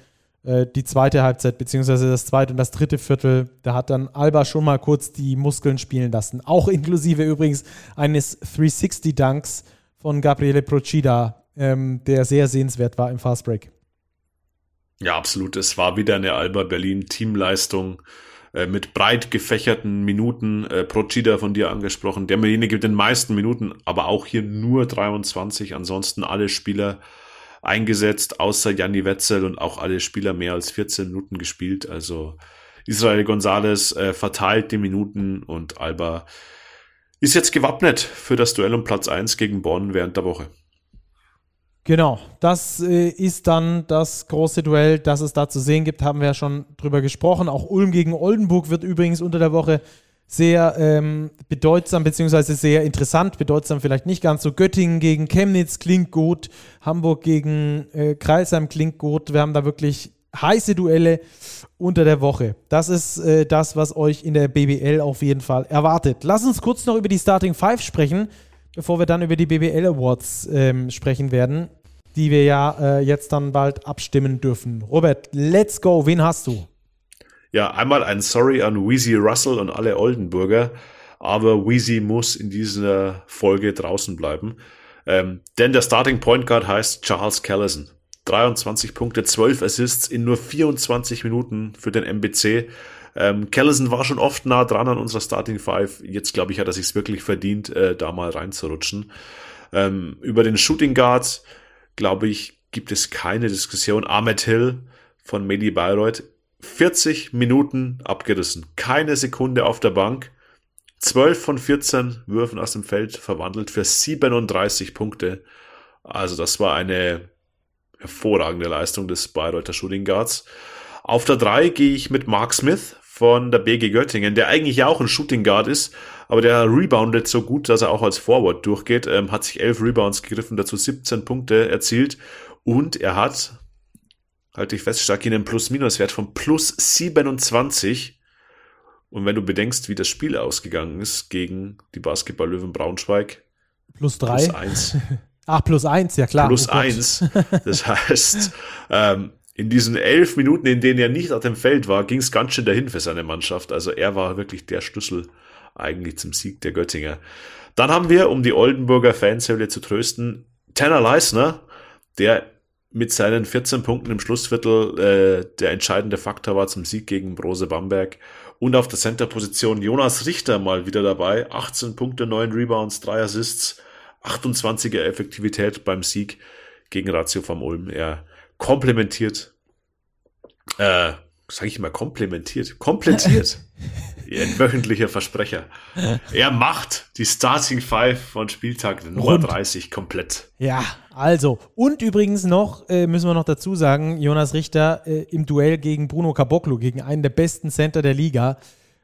äh, die zweite Halbzeit, beziehungsweise das zweite und das dritte Viertel, da hat dann Alba schon mal kurz die Muskeln spielen lassen. Auch inklusive übrigens eines 360-Dunks von Gabriele Procida, ähm, der sehr sehenswert war im Fastbreak. Ja, absolut. Es war wieder eine Alba Berlin Teamleistung äh, mit breit gefächerten Minuten. Äh, Procida von dir angesprochen. Derjenige mit den meisten Minuten, aber auch hier nur 23. Ansonsten alle Spieler eingesetzt, außer Janni Wetzel und auch alle Spieler mehr als 14 Minuten gespielt. Also Israel Gonzalez äh, verteilt die Minuten und Alba ist jetzt gewappnet für das Duell um Platz 1 gegen Bonn während der Woche. Genau, das äh, ist dann das große Duell, das es da zu sehen gibt, haben wir ja schon drüber gesprochen. Auch Ulm gegen Oldenburg wird übrigens unter der Woche sehr ähm, bedeutsam, beziehungsweise sehr interessant, bedeutsam vielleicht nicht ganz so. Göttingen gegen Chemnitz klingt gut, Hamburg gegen äh, Kreisheim klingt gut. Wir haben da wirklich heiße Duelle unter der Woche. Das ist äh, das, was euch in der BBL auf jeden Fall erwartet. Lass uns kurz noch über die Starting Five sprechen, bevor wir dann über die BBL Awards ähm, sprechen werden, die wir ja äh, jetzt dann bald abstimmen dürfen. Robert, let's go. Wen hast du? Ja, einmal ein Sorry an Weezy Russell und alle Oldenburger, aber Weezy muss in dieser Folge draußen bleiben. Ähm, denn der Starting Point Guard heißt Charles Callison. 23 Punkte, 12 Assists in nur 24 Minuten für den MBC. Ähm, Callison war schon oft nah dran an unserer Starting Five. Jetzt glaube ich, hat er sich wirklich verdient, äh, da mal reinzurutschen. Ähm, über den Shooting Guards, glaube ich, gibt es keine Diskussion. Ahmed Hill von Medi Bayreuth 40 Minuten abgerissen. Keine Sekunde auf der Bank. 12 von 14 Würfen aus dem Feld verwandelt für 37 Punkte. Also das war eine hervorragende Leistung des Bayreuther Shooting Guards. Auf der 3 gehe ich mit Mark Smith von der BG Göttingen, der eigentlich ja auch ein Shooting Guard ist, aber der reboundet so gut, dass er auch als Forward durchgeht, ähm, hat sich 11 Rebounds gegriffen, dazu 17 Punkte erzielt und er hat halte ich fest, stark in einem Plus-Minus-Wert von plus 27. Und wenn du bedenkst, wie das Spiel ausgegangen ist gegen die Basketball-Löwen Braunschweig. Plus 3. Plus 1. Ach, plus 1, ja klar. Plus oh 1. Das heißt, ähm, in diesen elf Minuten, in denen er nicht auf dem Feld war, ging es ganz schön dahin für seine Mannschaft. Also er war wirklich der Schlüssel eigentlich zum Sieg der Göttinger. Dann haben wir, um die Oldenburger Fanshöhle zu trösten, Tanner Leisner, der mit seinen 14 Punkten im Schlussviertel äh, der entscheidende Faktor war zum Sieg gegen Brose Bamberg. Und auf der Center-Position Jonas Richter mal wieder dabei. 18 Punkte, 9 Rebounds, 3 Assists, 28er Effektivität beim Sieg gegen Ratio vom Ulm. Er komplementiert, äh, sage ich mal, komplementiert, komplettiert. Ein wöchentlicher Versprecher. Er macht die Starting Five von Spieltag Nummer Rund. 30 komplett. Ja, also. Und übrigens noch, äh, müssen wir noch dazu sagen, Jonas Richter äh, im Duell gegen Bruno Caboclo, gegen einen der besten Center der Liga,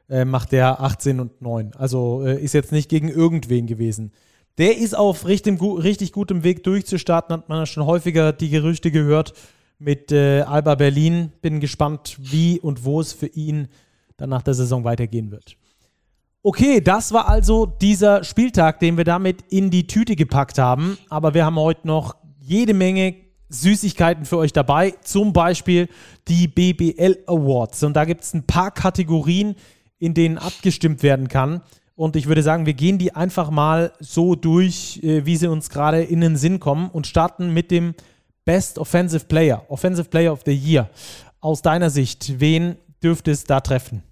äh, macht der 18 und 9. Also äh, ist jetzt nicht gegen irgendwen gewesen. Der ist auf richtig, richtig gutem Weg durchzustarten, hat man ja schon häufiger die Gerüchte gehört mit äh, Alba Berlin. Bin gespannt, wie und wo es für ihn dann nach der Saison weitergehen wird. Okay, das war also dieser Spieltag, den wir damit in die Tüte gepackt haben. Aber wir haben heute noch jede Menge Süßigkeiten für euch dabei. Zum Beispiel die BBL Awards. Und da gibt es ein paar Kategorien, in denen abgestimmt werden kann. Und ich würde sagen, wir gehen die einfach mal so durch, äh, wie sie uns gerade in den Sinn kommen und starten mit dem Best Offensive Player, Offensive Player of the Year. Aus deiner Sicht, wen dürfte es da treffen?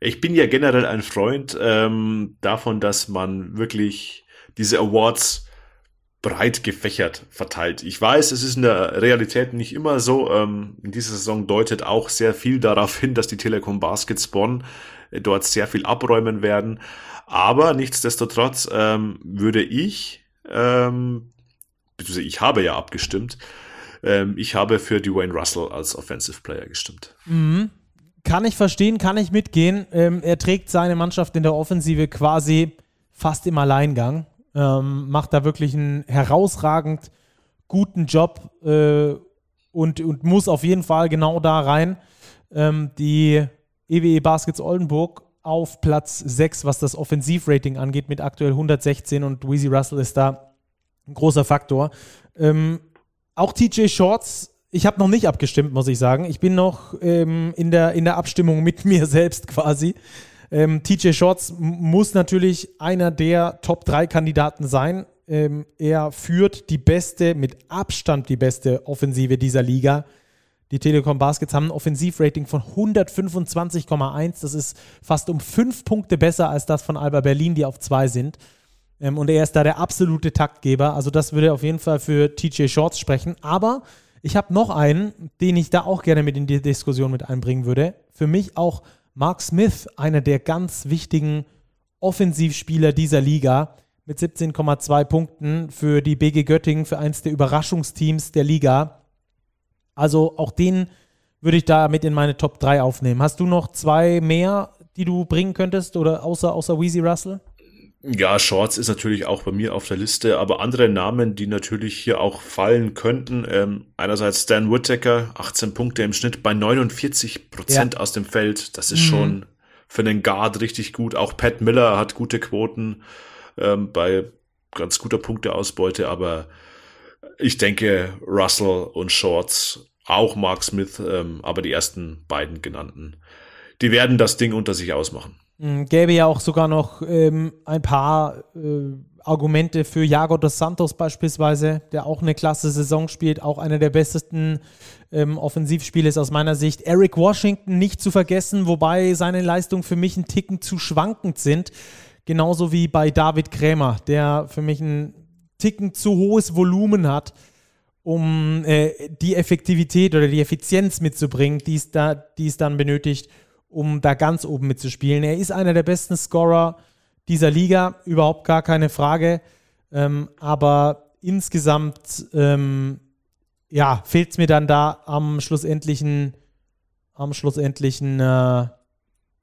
Ich bin ja generell ein Freund ähm, davon, dass man wirklich diese Awards breit gefächert verteilt. Ich weiß, es ist in der Realität nicht immer so. Ähm, in dieser Saison deutet auch sehr viel darauf hin, dass die Telekom Baskets Bonn äh, dort sehr viel abräumen werden. Aber nichtsdestotrotz ähm, würde ich, ähm, beziehungsweise ich habe ja abgestimmt, ähm, ich habe für Dwayne Russell als Offensive Player gestimmt. Mhm. Kann ich verstehen, kann ich mitgehen. Ähm, er trägt seine Mannschaft in der Offensive quasi fast im Alleingang. Ähm, macht da wirklich einen herausragend guten Job äh, und, und muss auf jeden Fall genau da rein. Ähm, die EWE e Baskets Oldenburg auf Platz 6, was das Offensivrating angeht, mit aktuell 116 und Weezy Russell ist da ein großer Faktor. Ähm, auch TJ Shorts ich habe noch nicht abgestimmt, muss ich sagen. Ich bin noch ähm, in, der, in der Abstimmung mit mir selbst quasi. Ähm, TJ Shorts muss natürlich einer der Top-3-Kandidaten sein. Ähm, er führt die beste, mit Abstand die beste Offensive dieser Liga. Die Telekom Baskets haben ein Offensivrating von 125,1. Das ist fast um fünf Punkte besser als das von Alba Berlin, die auf zwei sind. Ähm, und er ist da der absolute Taktgeber. Also das würde auf jeden Fall für TJ Shorts sprechen. Aber ich habe noch einen, den ich da auch gerne mit in die Diskussion mit einbringen würde. Für mich auch Mark Smith, einer der ganz wichtigen Offensivspieler dieser Liga mit 17,2 Punkten für die BG Göttingen, für eins der Überraschungsteams der Liga. Also auch den würde ich da mit in meine Top 3 aufnehmen. Hast du noch zwei mehr, die du bringen könntest oder außer, außer Weezy Russell? Ja, Shorts ist natürlich auch bei mir auf der Liste, aber andere Namen, die natürlich hier auch fallen könnten. Ähm, einerseits Stan Whittaker, 18 Punkte im Schnitt bei 49 Prozent ja. aus dem Feld. Das ist mhm. schon für einen Guard richtig gut. Auch Pat Miller hat gute Quoten ähm, bei ganz guter Punkteausbeute, aber ich denke Russell und Shorts, auch Mark Smith, ähm, aber die ersten beiden genannten, die werden das Ding unter sich ausmachen. Mhm, gäbe ja auch sogar noch ähm, ein paar äh, Argumente für Jago dos Santos beispielsweise, der auch eine klasse Saison spielt, auch einer der besten ähm, Offensivspiele ist aus meiner Sicht. Eric Washington nicht zu vergessen, wobei seine Leistungen für mich ein Ticken zu schwankend sind. Genauso wie bei David Krämer, der für mich ein Ticken zu hohes Volumen hat, um äh, die Effektivität oder die Effizienz mitzubringen, die es, da, die es dann benötigt, um da ganz oben mitzuspielen. Er ist einer der besten Scorer dieser Liga, überhaupt gar keine Frage. Ähm, aber insgesamt ähm, ja, fehlt es mir dann da am schlussendlichen, am schlussendlichen äh,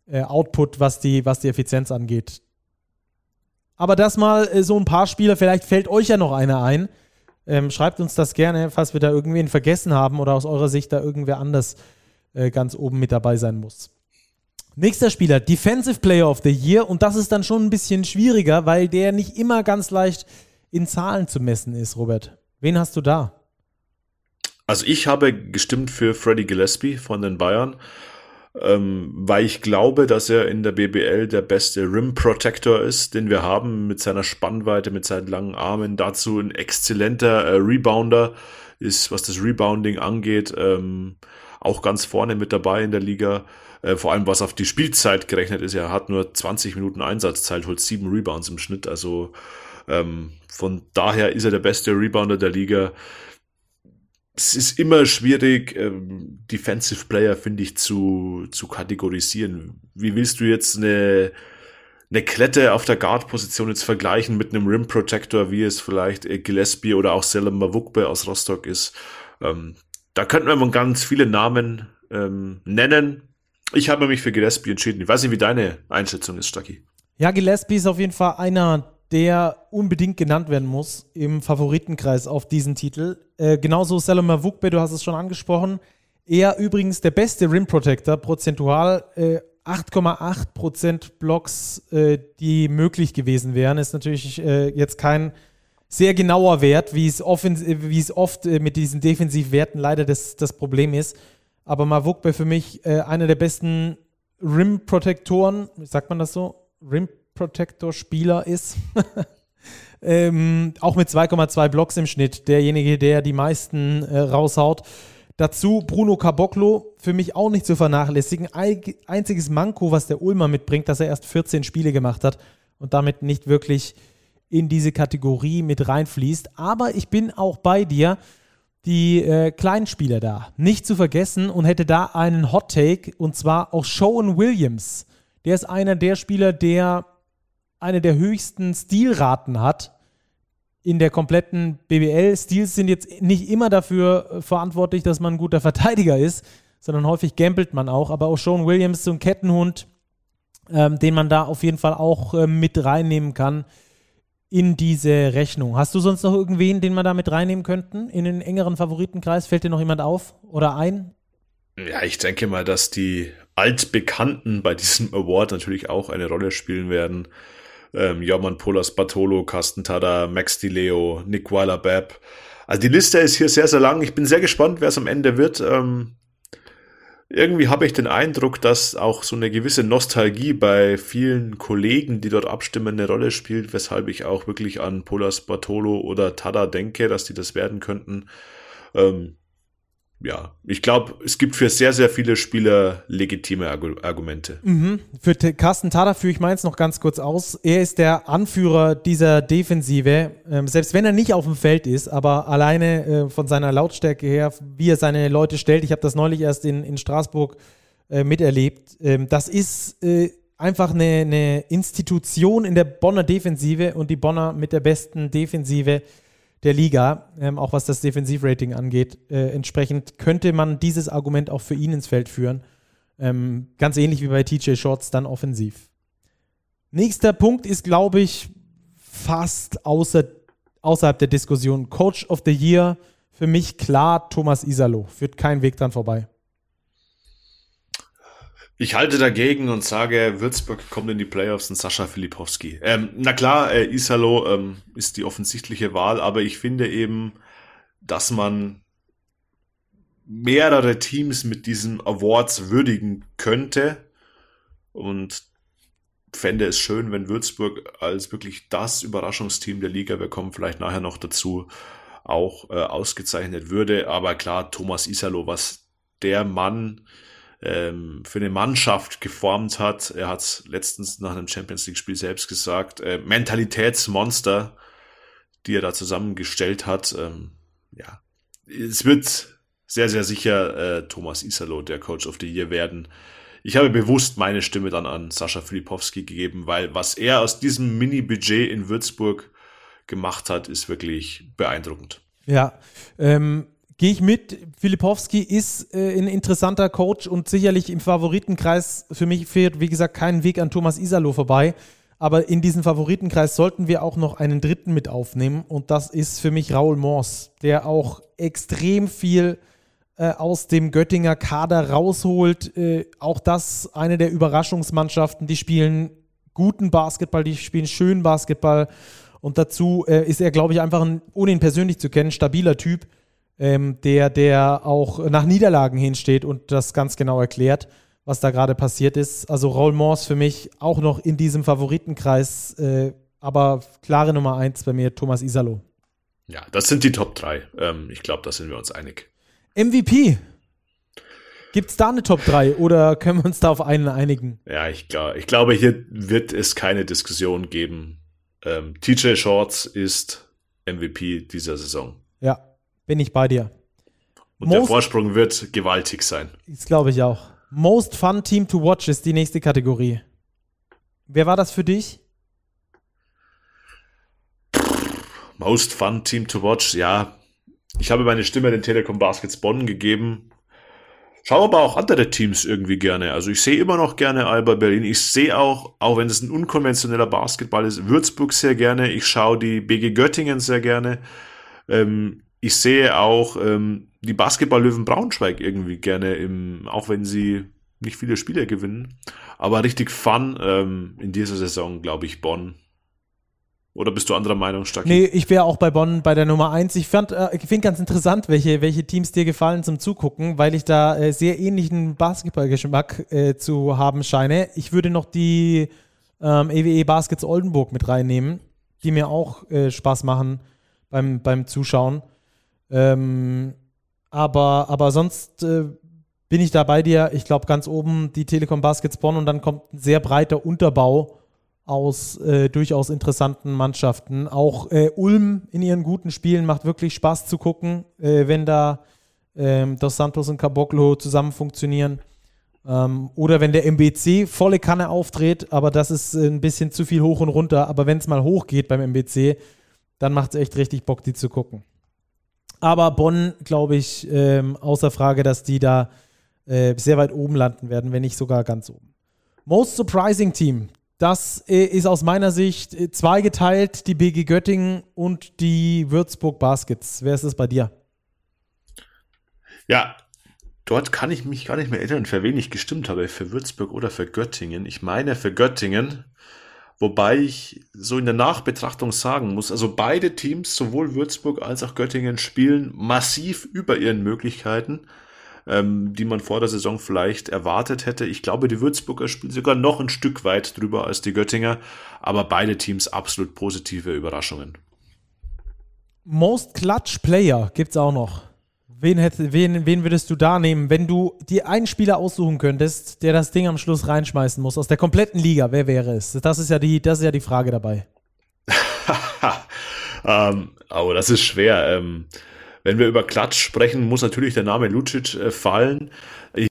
äh, Output, was die, was die Effizienz angeht. Aber das mal äh, so ein paar Spieler, vielleicht fällt euch ja noch einer ein. Ähm, schreibt uns das gerne, falls wir da irgendwen vergessen haben oder aus eurer Sicht da irgendwer anders äh, ganz oben mit dabei sein muss. Nächster Spieler, Defensive Player of the Year. Und das ist dann schon ein bisschen schwieriger, weil der nicht immer ganz leicht in Zahlen zu messen ist, Robert. Wen hast du da? Also ich habe gestimmt für Freddie Gillespie von den Bayern, ähm, weil ich glaube, dass er in der BBL der beste Rim Protector ist, den wir haben, mit seiner Spannweite, mit seinen langen Armen. Dazu ein exzellenter äh, Rebounder ist, was das Rebounding angeht, ähm, auch ganz vorne mit dabei in der Liga. Äh, vor allem was auf die Spielzeit gerechnet ist. Er hat nur 20 Minuten Einsatzzeit, holt sieben Rebounds im Schnitt. Also ähm, von daher ist er der beste Rebounder der Liga. Es ist immer schwierig, ähm, Defensive Player, finde ich, zu, zu kategorisieren. Wie willst du jetzt eine, eine Klette auf der Guard-Position jetzt vergleichen mit einem Rim Protector, wie es vielleicht Gillespie oder auch Selim Mavukbe aus Rostock ist? Ähm, da könnten wir mal ganz viele Namen ähm, nennen. Ich habe mich für Gillespie entschieden. Ich weiß nicht, wie deine Einschätzung ist, Stucky. Ja, Gillespie ist auf jeden Fall einer, der unbedingt genannt werden muss im Favoritenkreis auf diesen Titel. Äh, genauso Salomar Wukbe, du hast es schon angesprochen. Er übrigens der beste Rim Protector, prozentual äh, 8,8% Blocks, äh, die möglich gewesen wären. Ist natürlich äh, jetzt kein sehr genauer Wert, wie es, wie es oft äh, mit diesen Defensivwerten leider das, das Problem ist. Aber Mavukbe für mich äh, einer der besten Rim-Protektoren, sagt man das so? Rim-Protector-Spieler ist. ähm, auch mit 2,2 Blocks im Schnitt. Derjenige, der die meisten äh, raushaut. Dazu Bruno Caboclo, für mich auch nicht zu vernachlässigen. Einziges Manko, was der Ulmer mitbringt, dass er erst 14 Spiele gemacht hat und damit nicht wirklich in diese Kategorie mit reinfließt. Aber ich bin auch bei dir, die äh, kleinen Spieler da nicht zu vergessen und hätte da einen Hot Take und zwar auch Sean Williams. Der ist einer der Spieler, der eine der höchsten Stilraten hat in der kompletten BBL. Stils sind jetzt nicht immer dafür äh, verantwortlich, dass man ein guter Verteidiger ist, sondern häufig gambelt man auch. Aber auch Sean Williams, so ein Kettenhund, ähm, den man da auf jeden Fall auch äh, mit reinnehmen kann in diese Rechnung. Hast du sonst noch irgendwen, den wir da mit reinnehmen könnten in den engeren Favoritenkreis? Fällt dir noch jemand auf oder ein? Ja, ich denke mal, dass die Altbekannten bei diesem Award natürlich auch eine Rolle spielen werden ähm, Jorman Polas Bartolo, Carsten Tada, Max Di Leo, Nick Weiler Babb. Also die Liste ist hier sehr, sehr lang. Ich bin sehr gespannt, wer es am Ende wird. Ähm, irgendwie habe ich den Eindruck, dass auch so eine gewisse Nostalgie bei vielen Kollegen, die dort abstimmen, eine Rolle spielt, weshalb ich auch wirklich an Polas Bartolo oder Tada denke, dass die das werden könnten. Ähm, ja, ich glaube, es gibt für sehr, sehr viele Spieler legitime Argumente. Mhm. Für Carsten Tada führe ich meins noch ganz kurz aus. Er ist der Anführer dieser Defensive, ähm, selbst wenn er nicht auf dem Feld ist, aber alleine äh, von seiner Lautstärke her, wie er seine Leute stellt. Ich habe das neulich erst in, in Straßburg äh, miterlebt. Ähm, das ist äh, einfach eine, eine Institution in der Bonner Defensive und die Bonner mit der besten Defensive der Liga, ähm, auch was das Defensivrating angeht. Äh, entsprechend könnte man dieses Argument auch für ihn ins Feld führen. Ähm, ganz ähnlich wie bei TJ Shorts dann offensiv. Nächster Punkt ist, glaube ich, fast außer, außerhalb der Diskussion. Coach of the Year, für mich klar Thomas Isalo. Führt kein Weg dran vorbei. Ich halte dagegen und sage, Würzburg kommt in die Playoffs und Sascha Filipowski. Ähm, na klar, äh, Isalo ähm, ist die offensichtliche Wahl, aber ich finde eben, dass man mehrere Teams mit diesen Awards würdigen könnte und fände es schön, wenn Würzburg als wirklich das Überraschungsteam der Liga, wir kommen vielleicht nachher noch dazu, auch äh, ausgezeichnet würde. Aber klar, Thomas Isalo, was der Mann ähm, für eine Mannschaft geformt hat. Er hat letztens nach einem Champions League-Spiel selbst gesagt, äh, Mentalitätsmonster, die er da zusammengestellt hat. Ähm, ja, es wird sehr, sehr sicher äh, Thomas Isalo, der Coach of the Year, werden. Ich habe bewusst meine Stimme dann an Sascha Filipowski gegeben, weil was er aus diesem Mini-Budget in Würzburg gemacht hat, ist wirklich beeindruckend. Ja, ähm, Gehe ich mit. Filipowski ist äh, ein interessanter Coach und sicherlich im Favoritenkreis. Für mich fehlt, wie gesagt, kein Weg an Thomas Isalo vorbei. Aber in diesen Favoritenkreis sollten wir auch noch einen dritten mit aufnehmen. Und das ist für mich Raul Mors, der auch extrem viel äh, aus dem Göttinger Kader rausholt. Äh, auch das eine der Überraschungsmannschaften. Die spielen guten Basketball, die spielen schönen Basketball. Und dazu äh, ist er, glaube ich, einfach ein, ohne ihn persönlich zu kennen, stabiler Typ ähm, der, der auch nach Niederlagen hinsteht und das ganz genau erklärt, was da gerade passiert ist. Also Raul Mors für mich auch noch in diesem Favoritenkreis, äh, aber klare Nummer eins bei mir, Thomas Isalo. Ja, das sind die Top 3. Ähm, ich glaube, da sind wir uns einig. MVP. Gibt es da eine Top 3 oder können wir uns da auf einen einigen? Ja, ich, glaub, ich glaube, hier wird es keine Diskussion geben. Ähm, TJ Shorts ist MVP dieser Saison. Ja, bin ich bei dir. Und Most, der Vorsprung wird gewaltig sein. Das glaube ich auch. Most Fun Team to Watch ist die nächste Kategorie. Wer war das für dich? Most Fun Team to Watch, ja. Ich habe meine Stimme den Telekom Baskets Bonn gegeben. Schaue aber auch andere Teams irgendwie gerne. Also ich sehe immer noch gerne Alba Berlin. Ich sehe auch, auch wenn es ein unkonventioneller Basketball ist, Würzburg sehr gerne. Ich schaue die BG Göttingen sehr gerne. Ähm, ich sehe auch ähm, die Basketball-Löwen Braunschweig irgendwie gerne, im, auch wenn sie nicht viele Spiele gewinnen. Aber richtig Fun ähm, in dieser Saison, glaube ich, Bonn. Oder bist du anderer Meinung, Stacki? Nee, ich wäre auch bei Bonn bei der Nummer 1. Ich, äh, finde ganz interessant, welche, welche Teams dir gefallen zum Zugucken, weil ich da äh, sehr ähnlichen Basketballgeschmack äh, zu haben scheine. Ich würde noch die ähm, EWE e Baskets Oldenburg mit reinnehmen, die mir auch äh, Spaß machen beim, beim Zuschauen. Ähm, aber, aber sonst äh, bin ich da bei dir. Ich glaube, ganz oben die Telekom Baskets Bonn und dann kommt ein sehr breiter Unterbau aus äh, durchaus interessanten Mannschaften. Auch äh, Ulm in ihren guten Spielen macht wirklich Spaß zu gucken, äh, wenn da ähm, Dos Santos und Caboclo zusammen funktionieren. Ähm, oder wenn der MBC volle Kanne auftritt, aber das ist ein bisschen zu viel hoch und runter. Aber wenn es mal hoch geht beim MBC, dann macht es echt richtig Bock, die zu gucken. Aber Bonn, glaube ich, ähm, außer Frage, dass die da äh, sehr weit oben landen werden, wenn nicht sogar ganz oben. Most Surprising Team. Das äh, ist aus meiner Sicht äh, zweigeteilt, die BG Göttingen und die Würzburg Baskets. Wer ist es bei dir? Ja, dort kann ich mich gar nicht mehr erinnern, für wen ich gestimmt habe, für Würzburg oder für Göttingen. Ich meine für Göttingen, wobei ich so in der Nachbetrachtung sagen muss, also beide Teams, sowohl Würzburg als auch Göttingen, spielen massiv über ihren Möglichkeiten, ähm, die man vor der Saison vielleicht erwartet hätte. Ich glaube, die Würzburger spielen sogar noch ein Stück weit drüber als die Göttinger, aber beide Teams absolut positive Überraschungen. Most Clutch Player gibt es auch noch. Wen, hätte, wen, wen würdest du da nehmen, wenn du dir einen Spieler aussuchen könntest, der das Ding am Schluss reinschmeißen muss, aus der kompletten Liga? Wer wäre es? Das ist ja die, das ist ja die Frage dabei. ähm, aber das ist schwer. Ähm, wenn wir über Klatsch sprechen, muss natürlich der Name Lucic äh, fallen.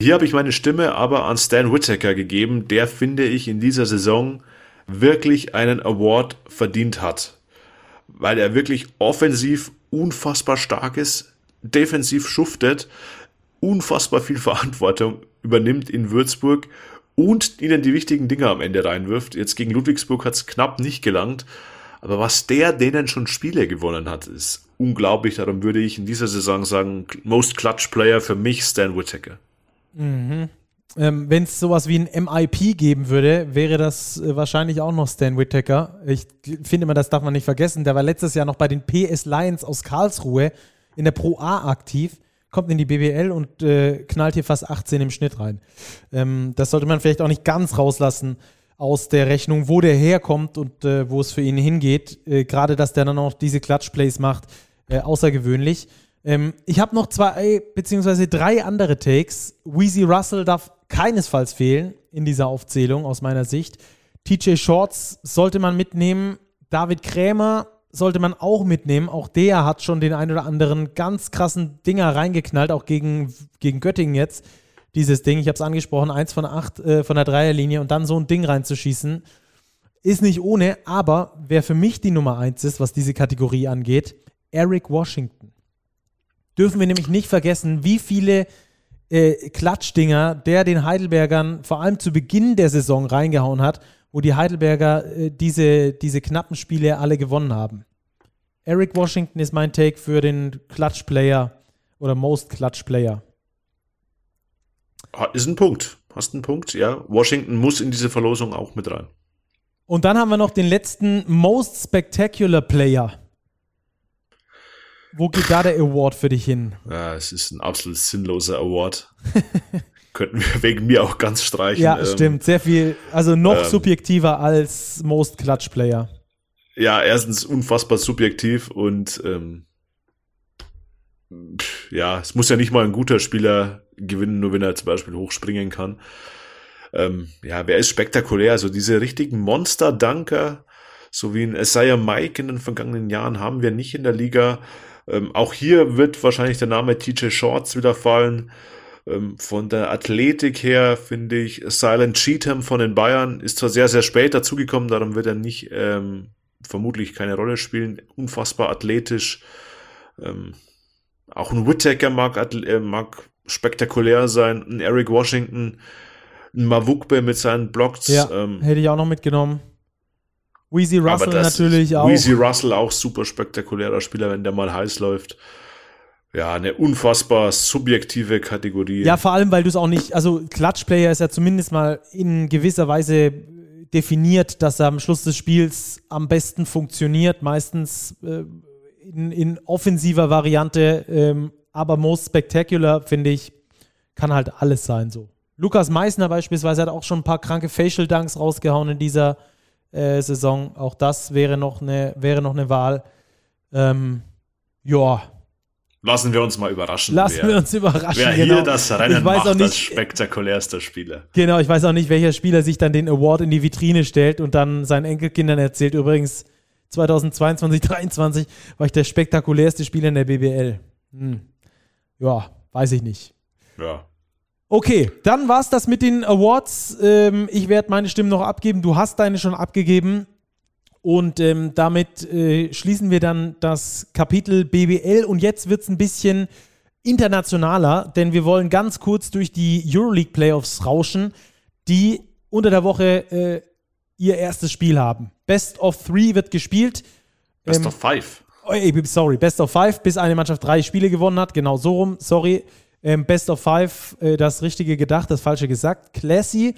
Hier habe ich meine Stimme aber an Stan Whittaker gegeben, der finde ich in dieser Saison wirklich einen Award verdient hat. Weil er wirklich offensiv unfassbar stark ist, defensiv schuftet, unfassbar viel Verantwortung übernimmt in Würzburg und ihnen die wichtigen Dinge am Ende reinwirft. Jetzt gegen Ludwigsburg hat es knapp nicht gelangt. Aber was der denen schon Spiele gewonnen hat, ist unglaublich. Darum würde ich in dieser Saison sagen, Most Clutch Player für mich Stan Whittaker. Mhm. Ähm, Wenn es sowas wie ein MIP geben würde, wäre das äh, wahrscheinlich auch noch Stan Whittaker. Ich finde immer, das darf man nicht vergessen. Der war letztes Jahr noch bei den PS Lions aus Karlsruhe in der Pro A aktiv, kommt in die BBL und äh, knallt hier fast 18 im Schnitt rein. Ähm, das sollte man vielleicht auch nicht ganz rauslassen aus der Rechnung, wo der herkommt und äh, wo es für ihn hingeht. Äh, Gerade, dass der dann auch diese Clutch-Plays macht, äh, außergewöhnlich. Ähm, ich habe noch zwei beziehungsweise drei andere Takes. Weezy Russell darf keinesfalls fehlen in dieser Aufzählung aus meiner Sicht. TJ Shorts sollte man mitnehmen. David Krämer sollte man auch mitnehmen. Auch der hat schon den ein oder anderen ganz krassen Dinger reingeknallt, auch gegen, gegen Göttingen jetzt. Dieses Ding, ich habe es angesprochen, eins von acht äh, von der Dreierlinie und dann so ein Ding reinzuschießen, ist nicht ohne. Aber wer für mich die Nummer eins ist, was diese Kategorie angeht, Eric Washington. Dürfen wir nämlich nicht vergessen, wie viele äh, Klatschdinger der den Heidelbergern vor allem zu Beginn der Saison reingehauen hat wo die Heidelberger äh, diese, diese knappen Spiele alle gewonnen haben. Eric Washington ist mein Take für den Clutch Player oder Most Clutch Player. Ist ein Punkt. Hast einen Punkt, ja. Washington muss in diese Verlosung auch mit rein. Und dann haben wir noch den letzten Most Spectacular Player. Wo geht da der Award für dich hin? Ja, es ist ein absolut sinnloser Award. könnten wir wegen mir auch ganz streichen. Ja, ähm, stimmt. Sehr viel, also noch ähm, subjektiver als Most Clutch Player. Ja, erstens unfassbar subjektiv und ähm, ja, es muss ja nicht mal ein guter Spieler gewinnen, nur wenn er zum Beispiel hochspringen kann. Ähm, ja, wer ist spektakulär? Also diese richtigen Monster-Dunker, so wie ein Isaiah Mike in den vergangenen Jahren, haben wir nicht in der Liga. Ähm, auch hier wird wahrscheinlich der Name TJ Shorts wieder fallen. Ähm, von der Athletik her finde ich Silent Cheatham von den Bayern ist zwar sehr, sehr spät dazugekommen, darum wird er nicht ähm, vermutlich keine Rolle spielen. Unfassbar athletisch. Ähm, auch ein Whittaker mag, äh, mag spektakulär sein. Ein Eric Washington, ein Mavukbe mit seinen Blocks. Ja, ähm, hätte ich auch noch mitgenommen. Weezy Russell natürlich auch. Weezy Russell auch super spektakulärer Spieler, wenn der mal heiß läuft ja, eine unfassbar subjektive Kategorie. Ja, vor allem, weil du es auch nicht, also Klatschplayer ist ja zumindest mal in gewisser Weise definiert, dass er am Schluss des Spiels am besten funktioniert, meistens äh, in, in, offensiver Variante, ähm, aber most spectacular, finde ich, kann halt alles sein so. Lukas Meissner beispielsweise hat auch schon ein paar kranke Facial Dunks rausgehauen in dieser äh, Saison. Auch das wäre noch eine, wäre noch eine Wahl. Ähm, ja, Lassen wir uns mal überraschen. Lassen wer, wir uns überraschen. Wer genau. hier das Rennen ich weiß macht auch nicht, als spektakulärster Spieler. Genau, ich weiß auch nicht, welcher Spieler sich dann den Award in die Vitrine stellt und dann seinen Enkelkindern erzählt. Übrigens, 2022, 2023 war ich der spektakulärste Spieler in der BBL. Hm. Ja, weiß ich nicht. Ja. Okay, dann war es das mit den Awards. Ähm, ich werde meine Stimme noch abgeben. Du hast deine schon abgegeben. Und ähm, damit äh, schließen wir dann das Kapitel BBL. Und jetzt wird es ein bisschen internationaler, denn wir wollen ganz kurz durch die Euroleague Playoffs rauschen, die unter der Woche äh, ihr erstes Spiel haben. Best of Three wird gespielt. Best ähm, of Five. Oh, sorry, Best of Five, bis eine Mannschaft drei Spiele gewonnen hat. Genau so rum, sorry. Ähm, Best of Five, äh, das Richtige gedacht, das Falsche gesagt. Classy.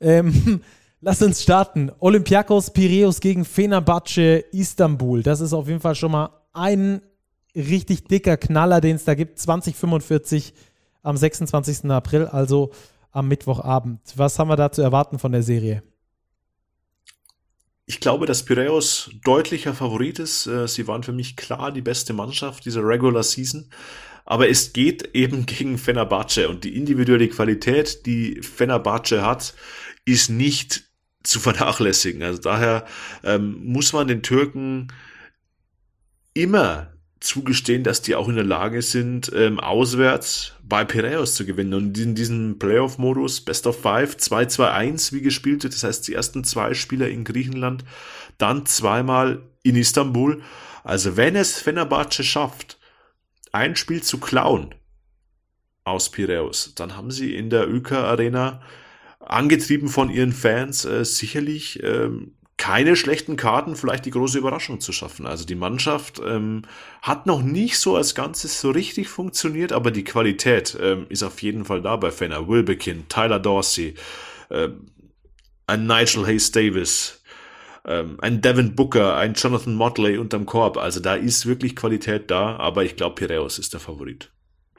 Ähm, lass uns starten. Olympiakos Piraeus gegen Fenerbahce Istanbul. Das ist auf jeden Fall schon mal ein richtig dicker Knaller, den es da gibt. 2045 am 26. April, also am Mittwochabend. Was haben wir da zu erwarten von der Serie? Ich glaube, dass Piraeus deutlicher Favorit ist. Äh, sie waren für mich klar die beste Mannschaft dieser Regular Season. Aber es geht eben gegen Fenerbahce und die individuelle Qualität, die Fenerbahce hat, ist nicht zu vernachlässigen. Also daher ähm, muss man den Türken immer zugestehen, dass die auch in der Lage sind, ähm, auswärts bei Piraeus zu gewinnen. Und in diesem Playoff-Modus, Best of Five, 2-2-1, wie gespielt wird, das heißt die ersten zwei Spieler in Griechenland, dann zweimal in Istanbul. Also wenn es Fenerbahce schafft, ein Spiel zu klauen aus Piraeus, dann haben sie in der Öka Arena angetrieben von ihren Fans äh, sicherlich ähm, keine schlechten Karten, vielleicht die große Überraschung zu schaffen. Also die Mannschaft ähm, hat noch nicht so als Ganzes so richtig funktioniert, aber die Qualität ähm, ist auf jeden Fall da bei Fenner. Wilbekin, Tyler Dorsey, äh, ein Nigel Hayes Davis, ähm, ein Devin Booker, ein Jonathan Motley unterm Korb. Also da ist wirklich Qualität da, aber ich glaube, Piraeus ist der Favorit.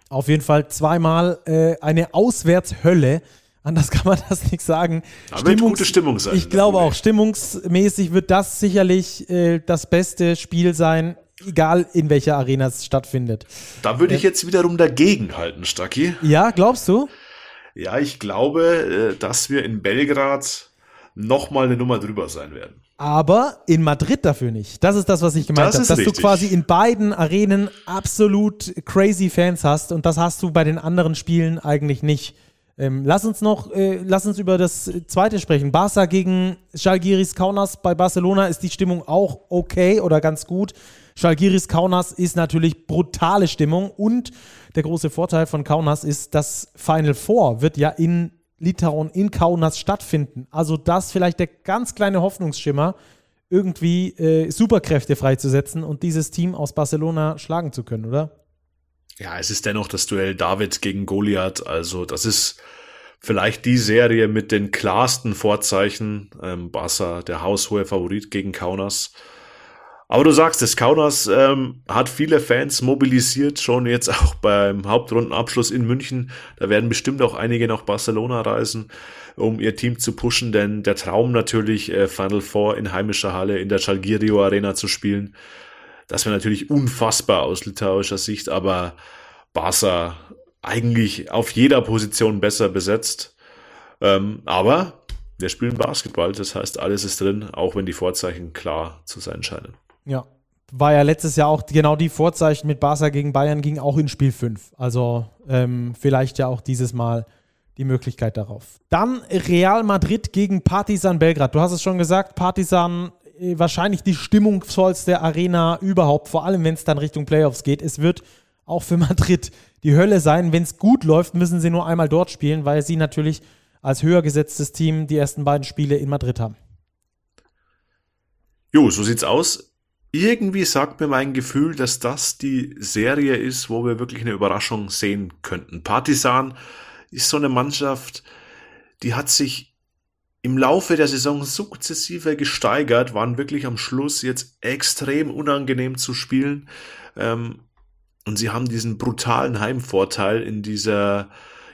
Auf jeden Fall zweimal äh, eine Auswärtshölle Anders kann man das nicht sagen. Aber Stimmungs wird gute Stimmung sein. Ich glaube auch, stimmungsmäßig wird das sicherlich äh, das beste Spiel sein, egal in welcher Arena es stattfindet. Da würde ich äh, jetzt wiederum dagegen halten, Stacki. Ja, glaubst du? Ja, ich glaube, äh, dass wir in Belgrad nochmal eine Nummer drüber sein werden. Aber in Madrid dafür nicht. Das ist das, was ich gemeint habe. Dass richtig. du quasi in beiden Arenen absolut crazy Fans hast und das hast du bei den anderen Spielen eigentlich nicht. Ähm, lass uns noch, äh, lass uns über das zweite sprechen. Barca gegen Schalgiris Kaunas. Bei Barcelona ist die Stimmung auch okay oder ganz gut. Schalgiris Kaunas ist natürlich brutale Stimmung und der große Vorteil von Kaunas ist, das Final Four wird ja in Litauen, in Kaunas stattfinden. Also das vielleicht der ganz kleine Hoffnungsschimmer, irgendwie äh, Superkräfte freizusetzen und dieses Team aus Barcelona schlagen zu können, oder? Ja, es ist dennoch das Duell David gegen Goliath. Also das ist vielleicht die Serie mit den klarsten Vorzeichen. Ähm, Barca, der haushohe Favorit gegen Kaunas. Aber du sagst es, Kaunas ähm, hat viele Fans mobilisiert, schon jetzt auch beim Hauptrundenabschluss in München. Da werden bestimmt auch einige nach Barcelona reisen, um ihr Team zu pushen, denn der Traum natürlich, äh, Final Four in heimischer Halle in der Chalgirio Arena zu spielen, das wäre natürlich unfassbar aus litauischer Sicht, aber Barca eigentlich auf jeder Position besser besetzt. Ähm, aber wir spielen Basketball, das heißt, alles ist drin, auch wenn die Vorzeichen klar zu sein scheinen. Ja, war ja letztes Jahr auch genau die Vorzeichen mit Barca gegen Bayern ging auch in Spiel 5. Also ähm, vielleicht ja auch dieses Mal die Möglichkeit darauf. Dann Real Madrid gegen Partizan Belgrad. Du hast es schon gesagt, Partizan wahrscheinlich die stimmungsvollste Arena überhaupt, vor allem wenn es dann Richtung Playoffs geht. Es wird auch für Madrid die Hölle sein. Wenn es gut läuft, müssen sie nur einmal dort spielen, weil sie natürlich als höher gesetztes Team die ersten beiden Spiele in Madrid haben. Jo, so sieht's aus. Irgendwie sagt mir mein Gefühl, dass das die Serie ist, wo wir wirklich eine Überraschung sehen könnten. Partisan ist so eine Mannschaft, die hat sich im Laufe der Saison sukzessive gesteigert, waren wirklich am Schluss jetzt extrem unangenehm zu spielen. Ähm, und sie haben diesen brutalen Heimvorteil in dieser,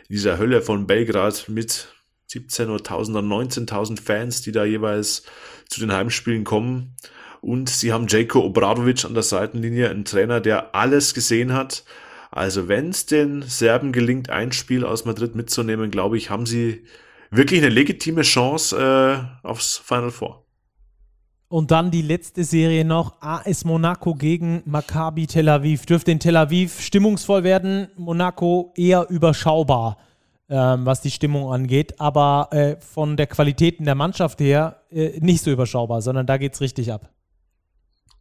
dieser Hölle von Belgrad mit 17 oder 1000 oder 19.000 Fans, die da jeweils zu den Heimspielen kommen. Und sie haben Jako Obradovic an der Seitenlinie, einen Trainer, der alles gesehen hat, Also wenn es den Serben gelingt, ein Spiel aus Madrid mitzunehmen, glaube ich, haben sie wirklich eine legitime Chance äh, aufs Final Four. Und dann die letzte Serie noch, AS Monaco gegen Maccabi Tel Aviv. Dürfte in Tel Aviv stimmungsvoll werden, Monaco eher überschaubar, ähm, was die Stimmung angeht, aber äh, von der Qualität in der Mannschaft her äh, nicht so überschaubar, sondern da geht es richtig ab.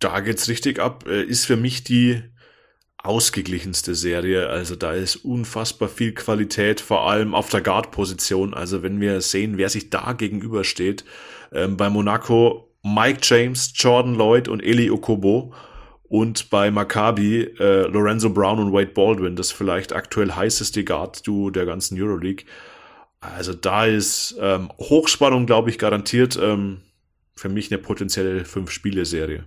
Da geht es richtig ab. Äh, ist für mich die ausgeglichenste Serie. Also da ist unfassbar viel Qualität, vor allem auf der Guard-Position. Also wenn wir sehen, wer sich da gegenübersteht. Ähm, bei Monaco Mike James, Jordan Lloyd und Eli Okobo. Und bei Maccabi äh, Lorenzo Brown und Wade Baldwin, das vielleicht aktuell heißeste Guard-Duo der ganzen Euroleague. Also da ist ähm, Hochspannung, glaube ich, garantiert. Ähm, für mich eine potenzielle Fünf-Spiele-Serie.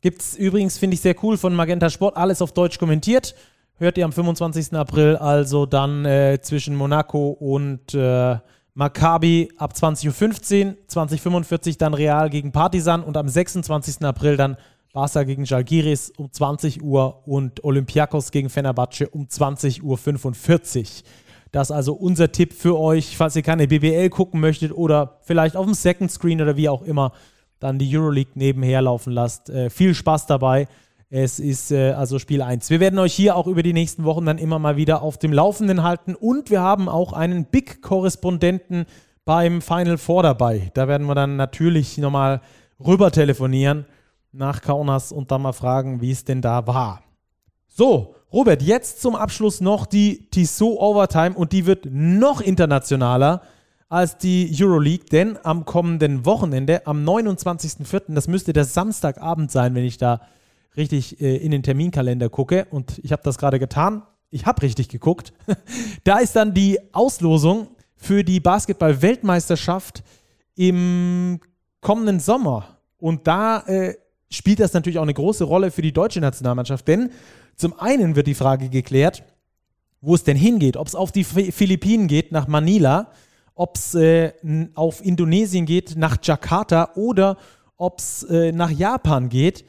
Gibt es übrigens, finde ich sehr cool, von Magenta Sport, alles auf Deutsch kommentiert. Hört ihr am 25. April, also dann äh, zwischen Monaco und äh, Maccabi ab 20.15 Uhr, 2045 dann Real gegen Partizan und am 26. April dann Barca gegen Jalgiris um 20 Uhr und Olympiakos gegen Fenerbahce um 20.45 Uhr. Das ist also unser Tipp für euch, falls ihr keine BBL gucken möchtet oder vielleicht auf dem Second Screen oder wie auch immer dann die Euroleague nebenher laufen lasst. Äh, viel Spaß dabei. Es ist äh, also Spiel 1. Wir werden euch hier auch über die nächsten Wochen dann immer mal wieder auf dem Laufenden halten und wir haben auch einen Big-Korrespondenten beim Final Four dabei. Da werden wir dann natürlich nochmal rüber telefonieren nach Kaunas und dann mal fragen, wie es denn da war. So, Robert, jetzt zum Abschluss noch die Tissot Overtime und die wird noch internationaler als die Euroleague, denn am kommenden Wochenende, am 29.04., das müsste der Samstagabend sein, wenn ich da richtig äh, in den Terminkalender gucke und ich habe das gerade getan. Ich habe richtig geguckt. da ist dann die Auslosung für die Basketball-Weltmeisterschaft im kommenden Sommer. Und da äh, spielt das natürlich auch eine große Rolle für die deutsche Nationalmannschaft, denn zum einen wird die Frage geklärt, wo es denn hingeht, ob es auf die Philippinen geht, nach Manila, ob es äh, auf Indonesien geht, nach Jakarta oder ob es äh, nach Japan geht,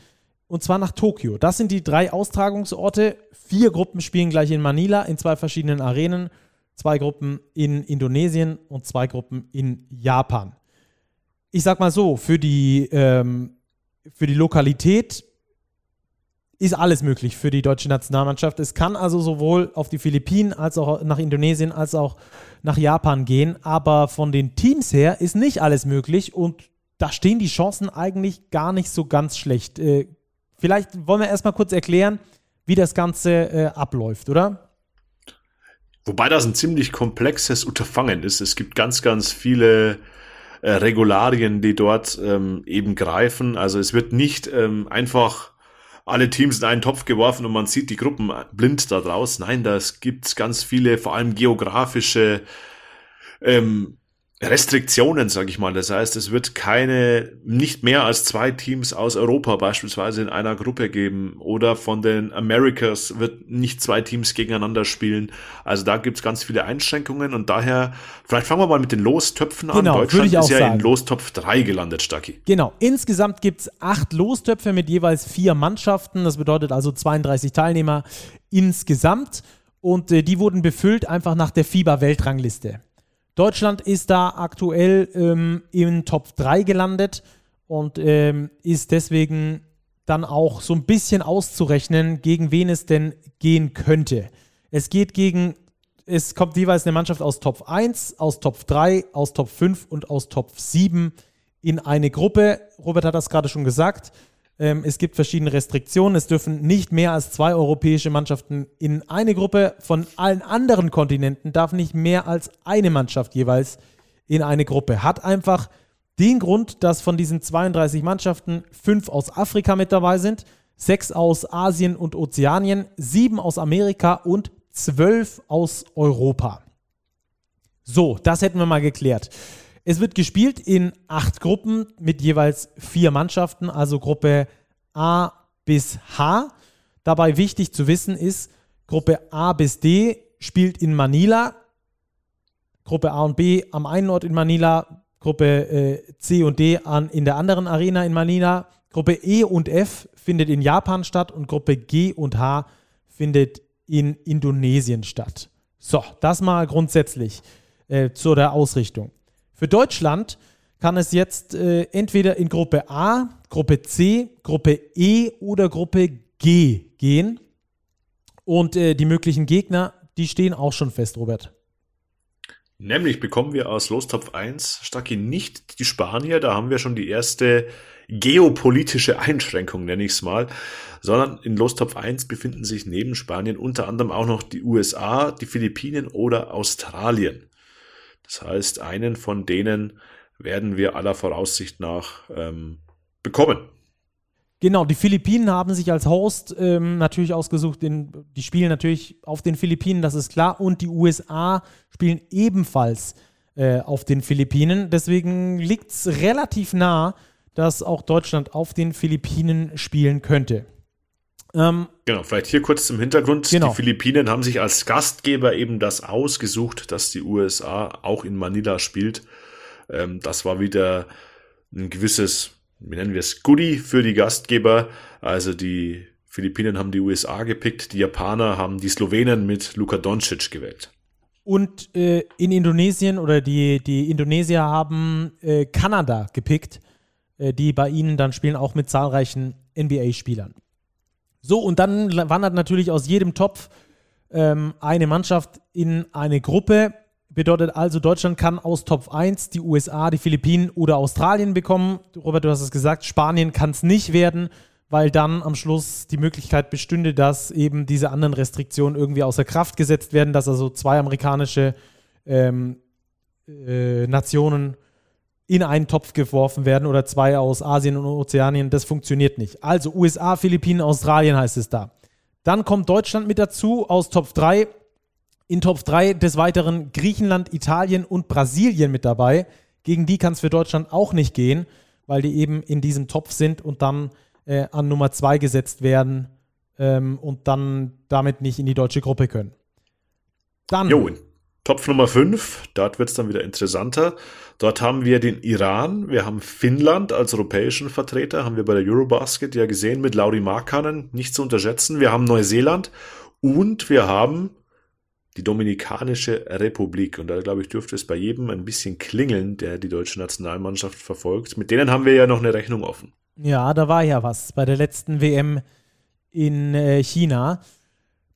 und zwar nach Tokio. Das sind die drei Austragungsorte. Vier Gruppen spielen gleich in Manila in zwei verschiedenen Arenen, zwei Gruppen in Indonesien und zwei Gruppen in Japan. Ich sag mal so, für die, ähm, für die Lokalität ist alles möglich für die deutsche Nationalmannschaft. Es kann also sowohl auf die Philippinen als auch nach Indonesien als auch nach Japan gehen. Aber von den Teams her ist nicht alles möglich und da stehen die Chancen eigentlich gar nicht so ganz schlecht. Äh, vielleicht wollen wir erstmal kurz erklären, wie das Ganze äh, abläuft, oder? Wobei das ein ziemlich komplexes Unterfangen ist. Es gibt ganz, ganz viele äh, Regularien, die dort ähm, eben greifen. Also es wird nicht ähm, einfach alle Teams in einen Topf geworfen und man sieht die Gruppen blind da draus. Nein, das gibt's ganz viele, vor allem geografische ähm, Restriktionen, sage ich mal. Das heißt, es wird keine, nicht mehr als zwei Teams aus Europa beispielsweise in einer Gruppe geben oder von den Americas wird nicht zwei Teams gegeneinander spielen. Also da gibt's ganz viele Einschränkungen und daher, vielleicht fangen wir mal mit den Lostöpfen genau, an. Deutschland ist ja sagen. in Lostopf 3 gelandet, Stacki. Genau, insgesamt gibt's acht Lostöpfe mit jeweils vier Mannschaften. Das bedeutet also 32 Teilnehmer insgesamt und äh, die wurden befüllt einfach nach der FIBA-Weltrangliste. Deutschland ist da aktuell ähm, in Top 3 gelandet und ähm, ist deswegen dann auch so ein bisschen auszurechnen, gegen wen es denn gehen könnte. Es geht gegen, es kommt jeweils eine Mannschaft aus Top 1, aus Top 3, aus Top 5 und aus Top 7 in eine Gruppe. Robert hat das gerade schon gesagt. Ähm, es gibt verschiedene Restriktionen. Es dürfen nicht mehr als zwei europäische Mannschaften in eine Gruppe. Von allen anderen Kontinenten darf nicht mehr als eine Mannschaft jeweils in eine Gruppe. Hat einfach den Grund, dass von diesen 32 Mannschaften fünf aus Afrika mit dabei sind, sechs aus Asien und Ozeanien, sieben aus Amerika und zwölf aus Europa. So, das hätten wir mal geklärt. Es wird gespielt in acht Gruppen mit jeweils vier Mannschaften, also Gruppe A bis H. Dabei wichtig zu wissen ist, Gruppe A bis D spielt in Manila, Gruppe A und B am einen Ort in Manila, Gruppe äh, C und D an, in der anderen Arena in Manila, Gruppe E und F findet in Japan statt und Gruppe G und H findet in Indonesien statt. So, das mal grundsätzlich äh, zu der Ausrichtung. Für Deutschland kann es jetzt äh, entweder in Gruppe A, Gruppe C, Gruppe E oder Gruppe G gehen. Und äh, die möglichen Gegner, die stehen auch schon fest, Robert. Nämlich bekommen wir aus Lostopf 1 Stacki nicht die Spanier, da haben wir schon die erste geopolitische Einschränkung, nenne ich es mal, sondern in Lostopf 1 befinden sich neben Spanien unter anderem auch noch die USA, die Philippinen oder Australien. Das heißt, einen von denen werden wir aller Voraussicht nach ähm, bekommen. Genau, die Philippinen haben sich als Host ähm, natürlich ausgesucht. Den, die spielen natürlich auf den Philippinen, das ist klar. Und die USA spielen ebenfalls äh, auf den Philippinen. Deswegen liegt es relativ nah, dass auch Deutschland auf den Philippinen spielen könnte. Ähm, genau, vielleicht hier kurz zum Hintergrund. Genau. Die Philippinen haben sich als Gastgeber eben das ausgesucht, dass die USA auch in Manila spielt. Ähm, das war wieder ein gewisses, wie nennen wir es, Goodie für die Gastgeber. Also die Philippinen haben die USA gepickt, die Japaner haben die Slowenen mit Luka Doncic gewählt. Und äh, in Indonesien oder die, die Indonesier haben äh, Kanada gepickt, äh, die bei ihnen dann spielen, auch mit zahlreichen NBA-Spielern. So, und dann wandert natürlich aus jedem Topf ähm, eine Mannschaft in eine Gruppe. Bedeutet also, Deutschland kann aus Top 1 die USA, die Philippinen oder Australien bekommen. Robert, du hast es gesagt, Spanien kann es nicht werden, weil dann am Schluss die Möglichkeit bestünde, dass eben diese anderen Restriktionen irgendwie außer Kraft gesetzt werden, dass also zwei amerikanische ähm, äh, Nationen in einen Topf geworfen werden oder zwei aus Asien und Ozeanien. Das funktioniert nicht. Also USA, Philippinen, Australien heißt es da. Dann kommt Deutschland mit dazu aus Top 3. In Top 3 des Weiteren Griechenland, Italien und Brasilien mit dabei. Gegen die kann es für Deutschland auch nicht gehen, weil die eben in diesem Topf sind und dann äh, an Nummer 2 gesetzt werden ähm, und dann damit nicht in die deutsche Gruppe können. Dann. Jo, Topf Nummer 5, dort wird es dann wieder interessanter. Dort haben wir den Iran, wir haben Finnland als europäischen Vertreter, haben wir bei der Eurobasket ja gesehen mit Lauri Markkanen, nicht zu unterschätzen. Wir haben Neuseeland und wir haben die Dominikanische Republik. Und da, glaube ich, dürfte es bei jedem ein bisschen klingeln, der die deutsche Nationalmannschaft verfolgt. Mit denen haben wir ja noch eine Rechnung offen. Ja, da war ja was bei der letzten WM in äh, China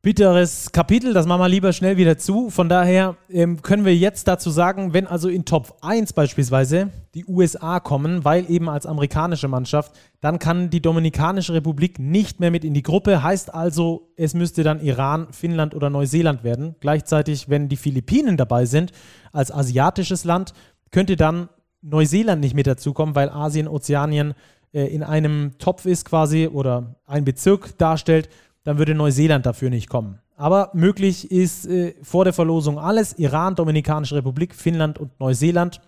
bitteres Kapitel, das machen wir lieber schnell wieder zu. Von daher ähm, können wir jetzt dazu sagen, wenn also in Top 1 beispielsweise die USA kommen, weil eben als amerikanische Mannschaft, dann kann die Dominikanische Republik nicht mehr mit in die Gruppe. Heißt also, es müsste dann Iran, Finnland oder Neuseeland werden. Gleichzeitig, wenn die Philippinen dabei sind, als asiatisches Land, könnte dann Neuseeland nicht mit dazukommen, weil Asien, Ozeanien äh, in einem Topf ist quasi oder ein Bezirk darstellt dann würde Neuseeland dafür nicht kommen. Aber möglich ist äh, vor der Verlosung alles: Iran, Dominikanische Republik, Finnland und Neuseeland,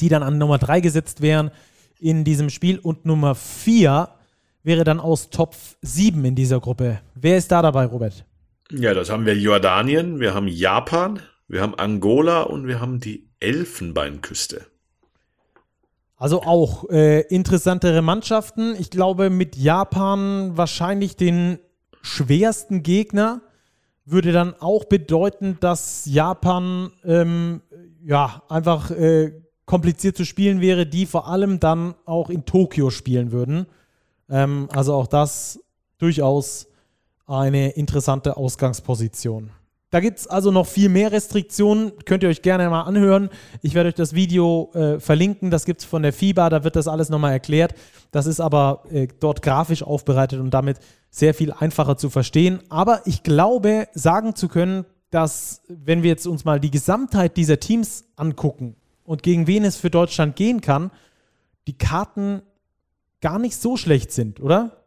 die dann an Nummer 3 gesetzt wären in diesem Spiel. Und Nummer 4 wäre dann aus Top 7 in dieser Gruppe. Wer ist da dabei, Robert? Ja, das haben wir Jordanien, wir haben Japan, wir haben Angola und wir haben die Elfenbeinküste. Also auch äh, interessantere Mannschaften. Ich glaube, mit Japan wahrscheinlich den schwersten Gegner würde dann auch bedeuten, dass Japan ähm, ja einfach äh, kompliziert zu spielen wäre, die vor allem dann auch in Tokio spielen würden. Ähm, also auch das durchaus eine interessante Ausgangsposition. Da gibt es also noch viel mehr Restriktionen. Könnt ihr euch gerne mal anhören. Ich werde euch das Video äh, verlinken. Das gibt es von der FIBA. Da wird das alles nochmal erklärt. Das ist aber äh, dort grafisch aufbereitet und damit sehr viel einfacher zu verstehen. Aber ich glaube, sagen zu können, dass, wenn wir jetzt uns mal die Gesamtheit dieser Teams angucken und gegen wen es für Deutschland gehen kann, die Karten gar nicht so schlecht sind, oder?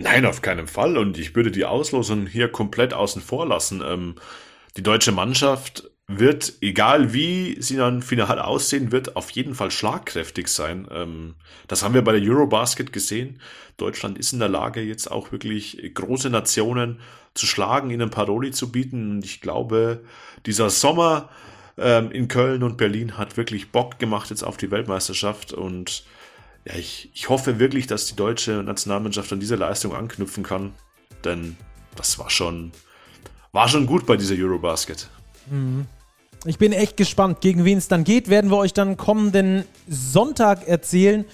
Nein, auf keinen Fall. Und ich würde die Auslosung hier komplett außen vor lassen. Ähm, die deutsche Mannschaft wird, egal wie sie dann final aussehen wird, auf jeden Fall schlagkräftig sein. Ähm, das haben wir bei der Eurobasket gesehen. Deutschland ist in der Lage, jetzt auch wirklich große Nationen zu schlagen, ihnen Paroli zu bieten. Und ich glaube, dieser Sommer ähm, in Köln und Berlin hat wirklich Bock gemacht jetzt auf die Weltmeisterschaft und ja, ich, ich hoffe wirklich, dass die deutsche Nationalmannschaft an diese Leistung anknüpfen kann. denn das war schon, war schon gut bei dieser Eurobasket. Mhm. Ich bin echt gespannt, gegen wen es dann geht. Werden wir euch dann kommenden Sonntag erzählen,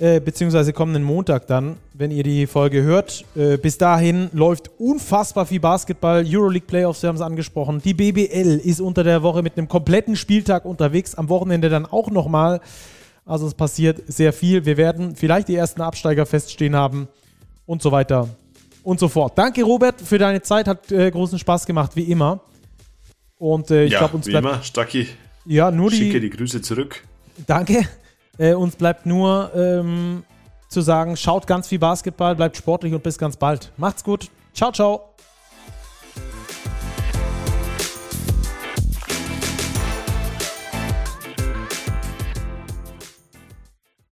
äh, beziehungsweise kommenden Montag dann, wenn ihr die Folge hört. Äh, bis dahin läuft unfassbar viel Basketball. Euroleague Playoffs, wir haben es angesprochen. Die BBL ist unter der Woche mit einem kompletten Spieltag unterwegs. Am Wochenende dann auch nochmal. Also es passiert sehr viel. Wir werden vielleicht die ersten Absteiger feststehen haben und so weiter und so fort. Danke, Robert, für deine Zeit. Hat äh, großen Spaß gemacht, wie immer. Und äh, ich ja, glaube, uns wie bleibt. immer, Stacki. Ja, nur die. Schicke die Grüße zurück. Danke. Äh, uns bleibt nur ähm, zu sagen, schaut ganz viel Basketball, bleibt sportlich und bis ganz bald. Macht's gut. Ciao, ciao.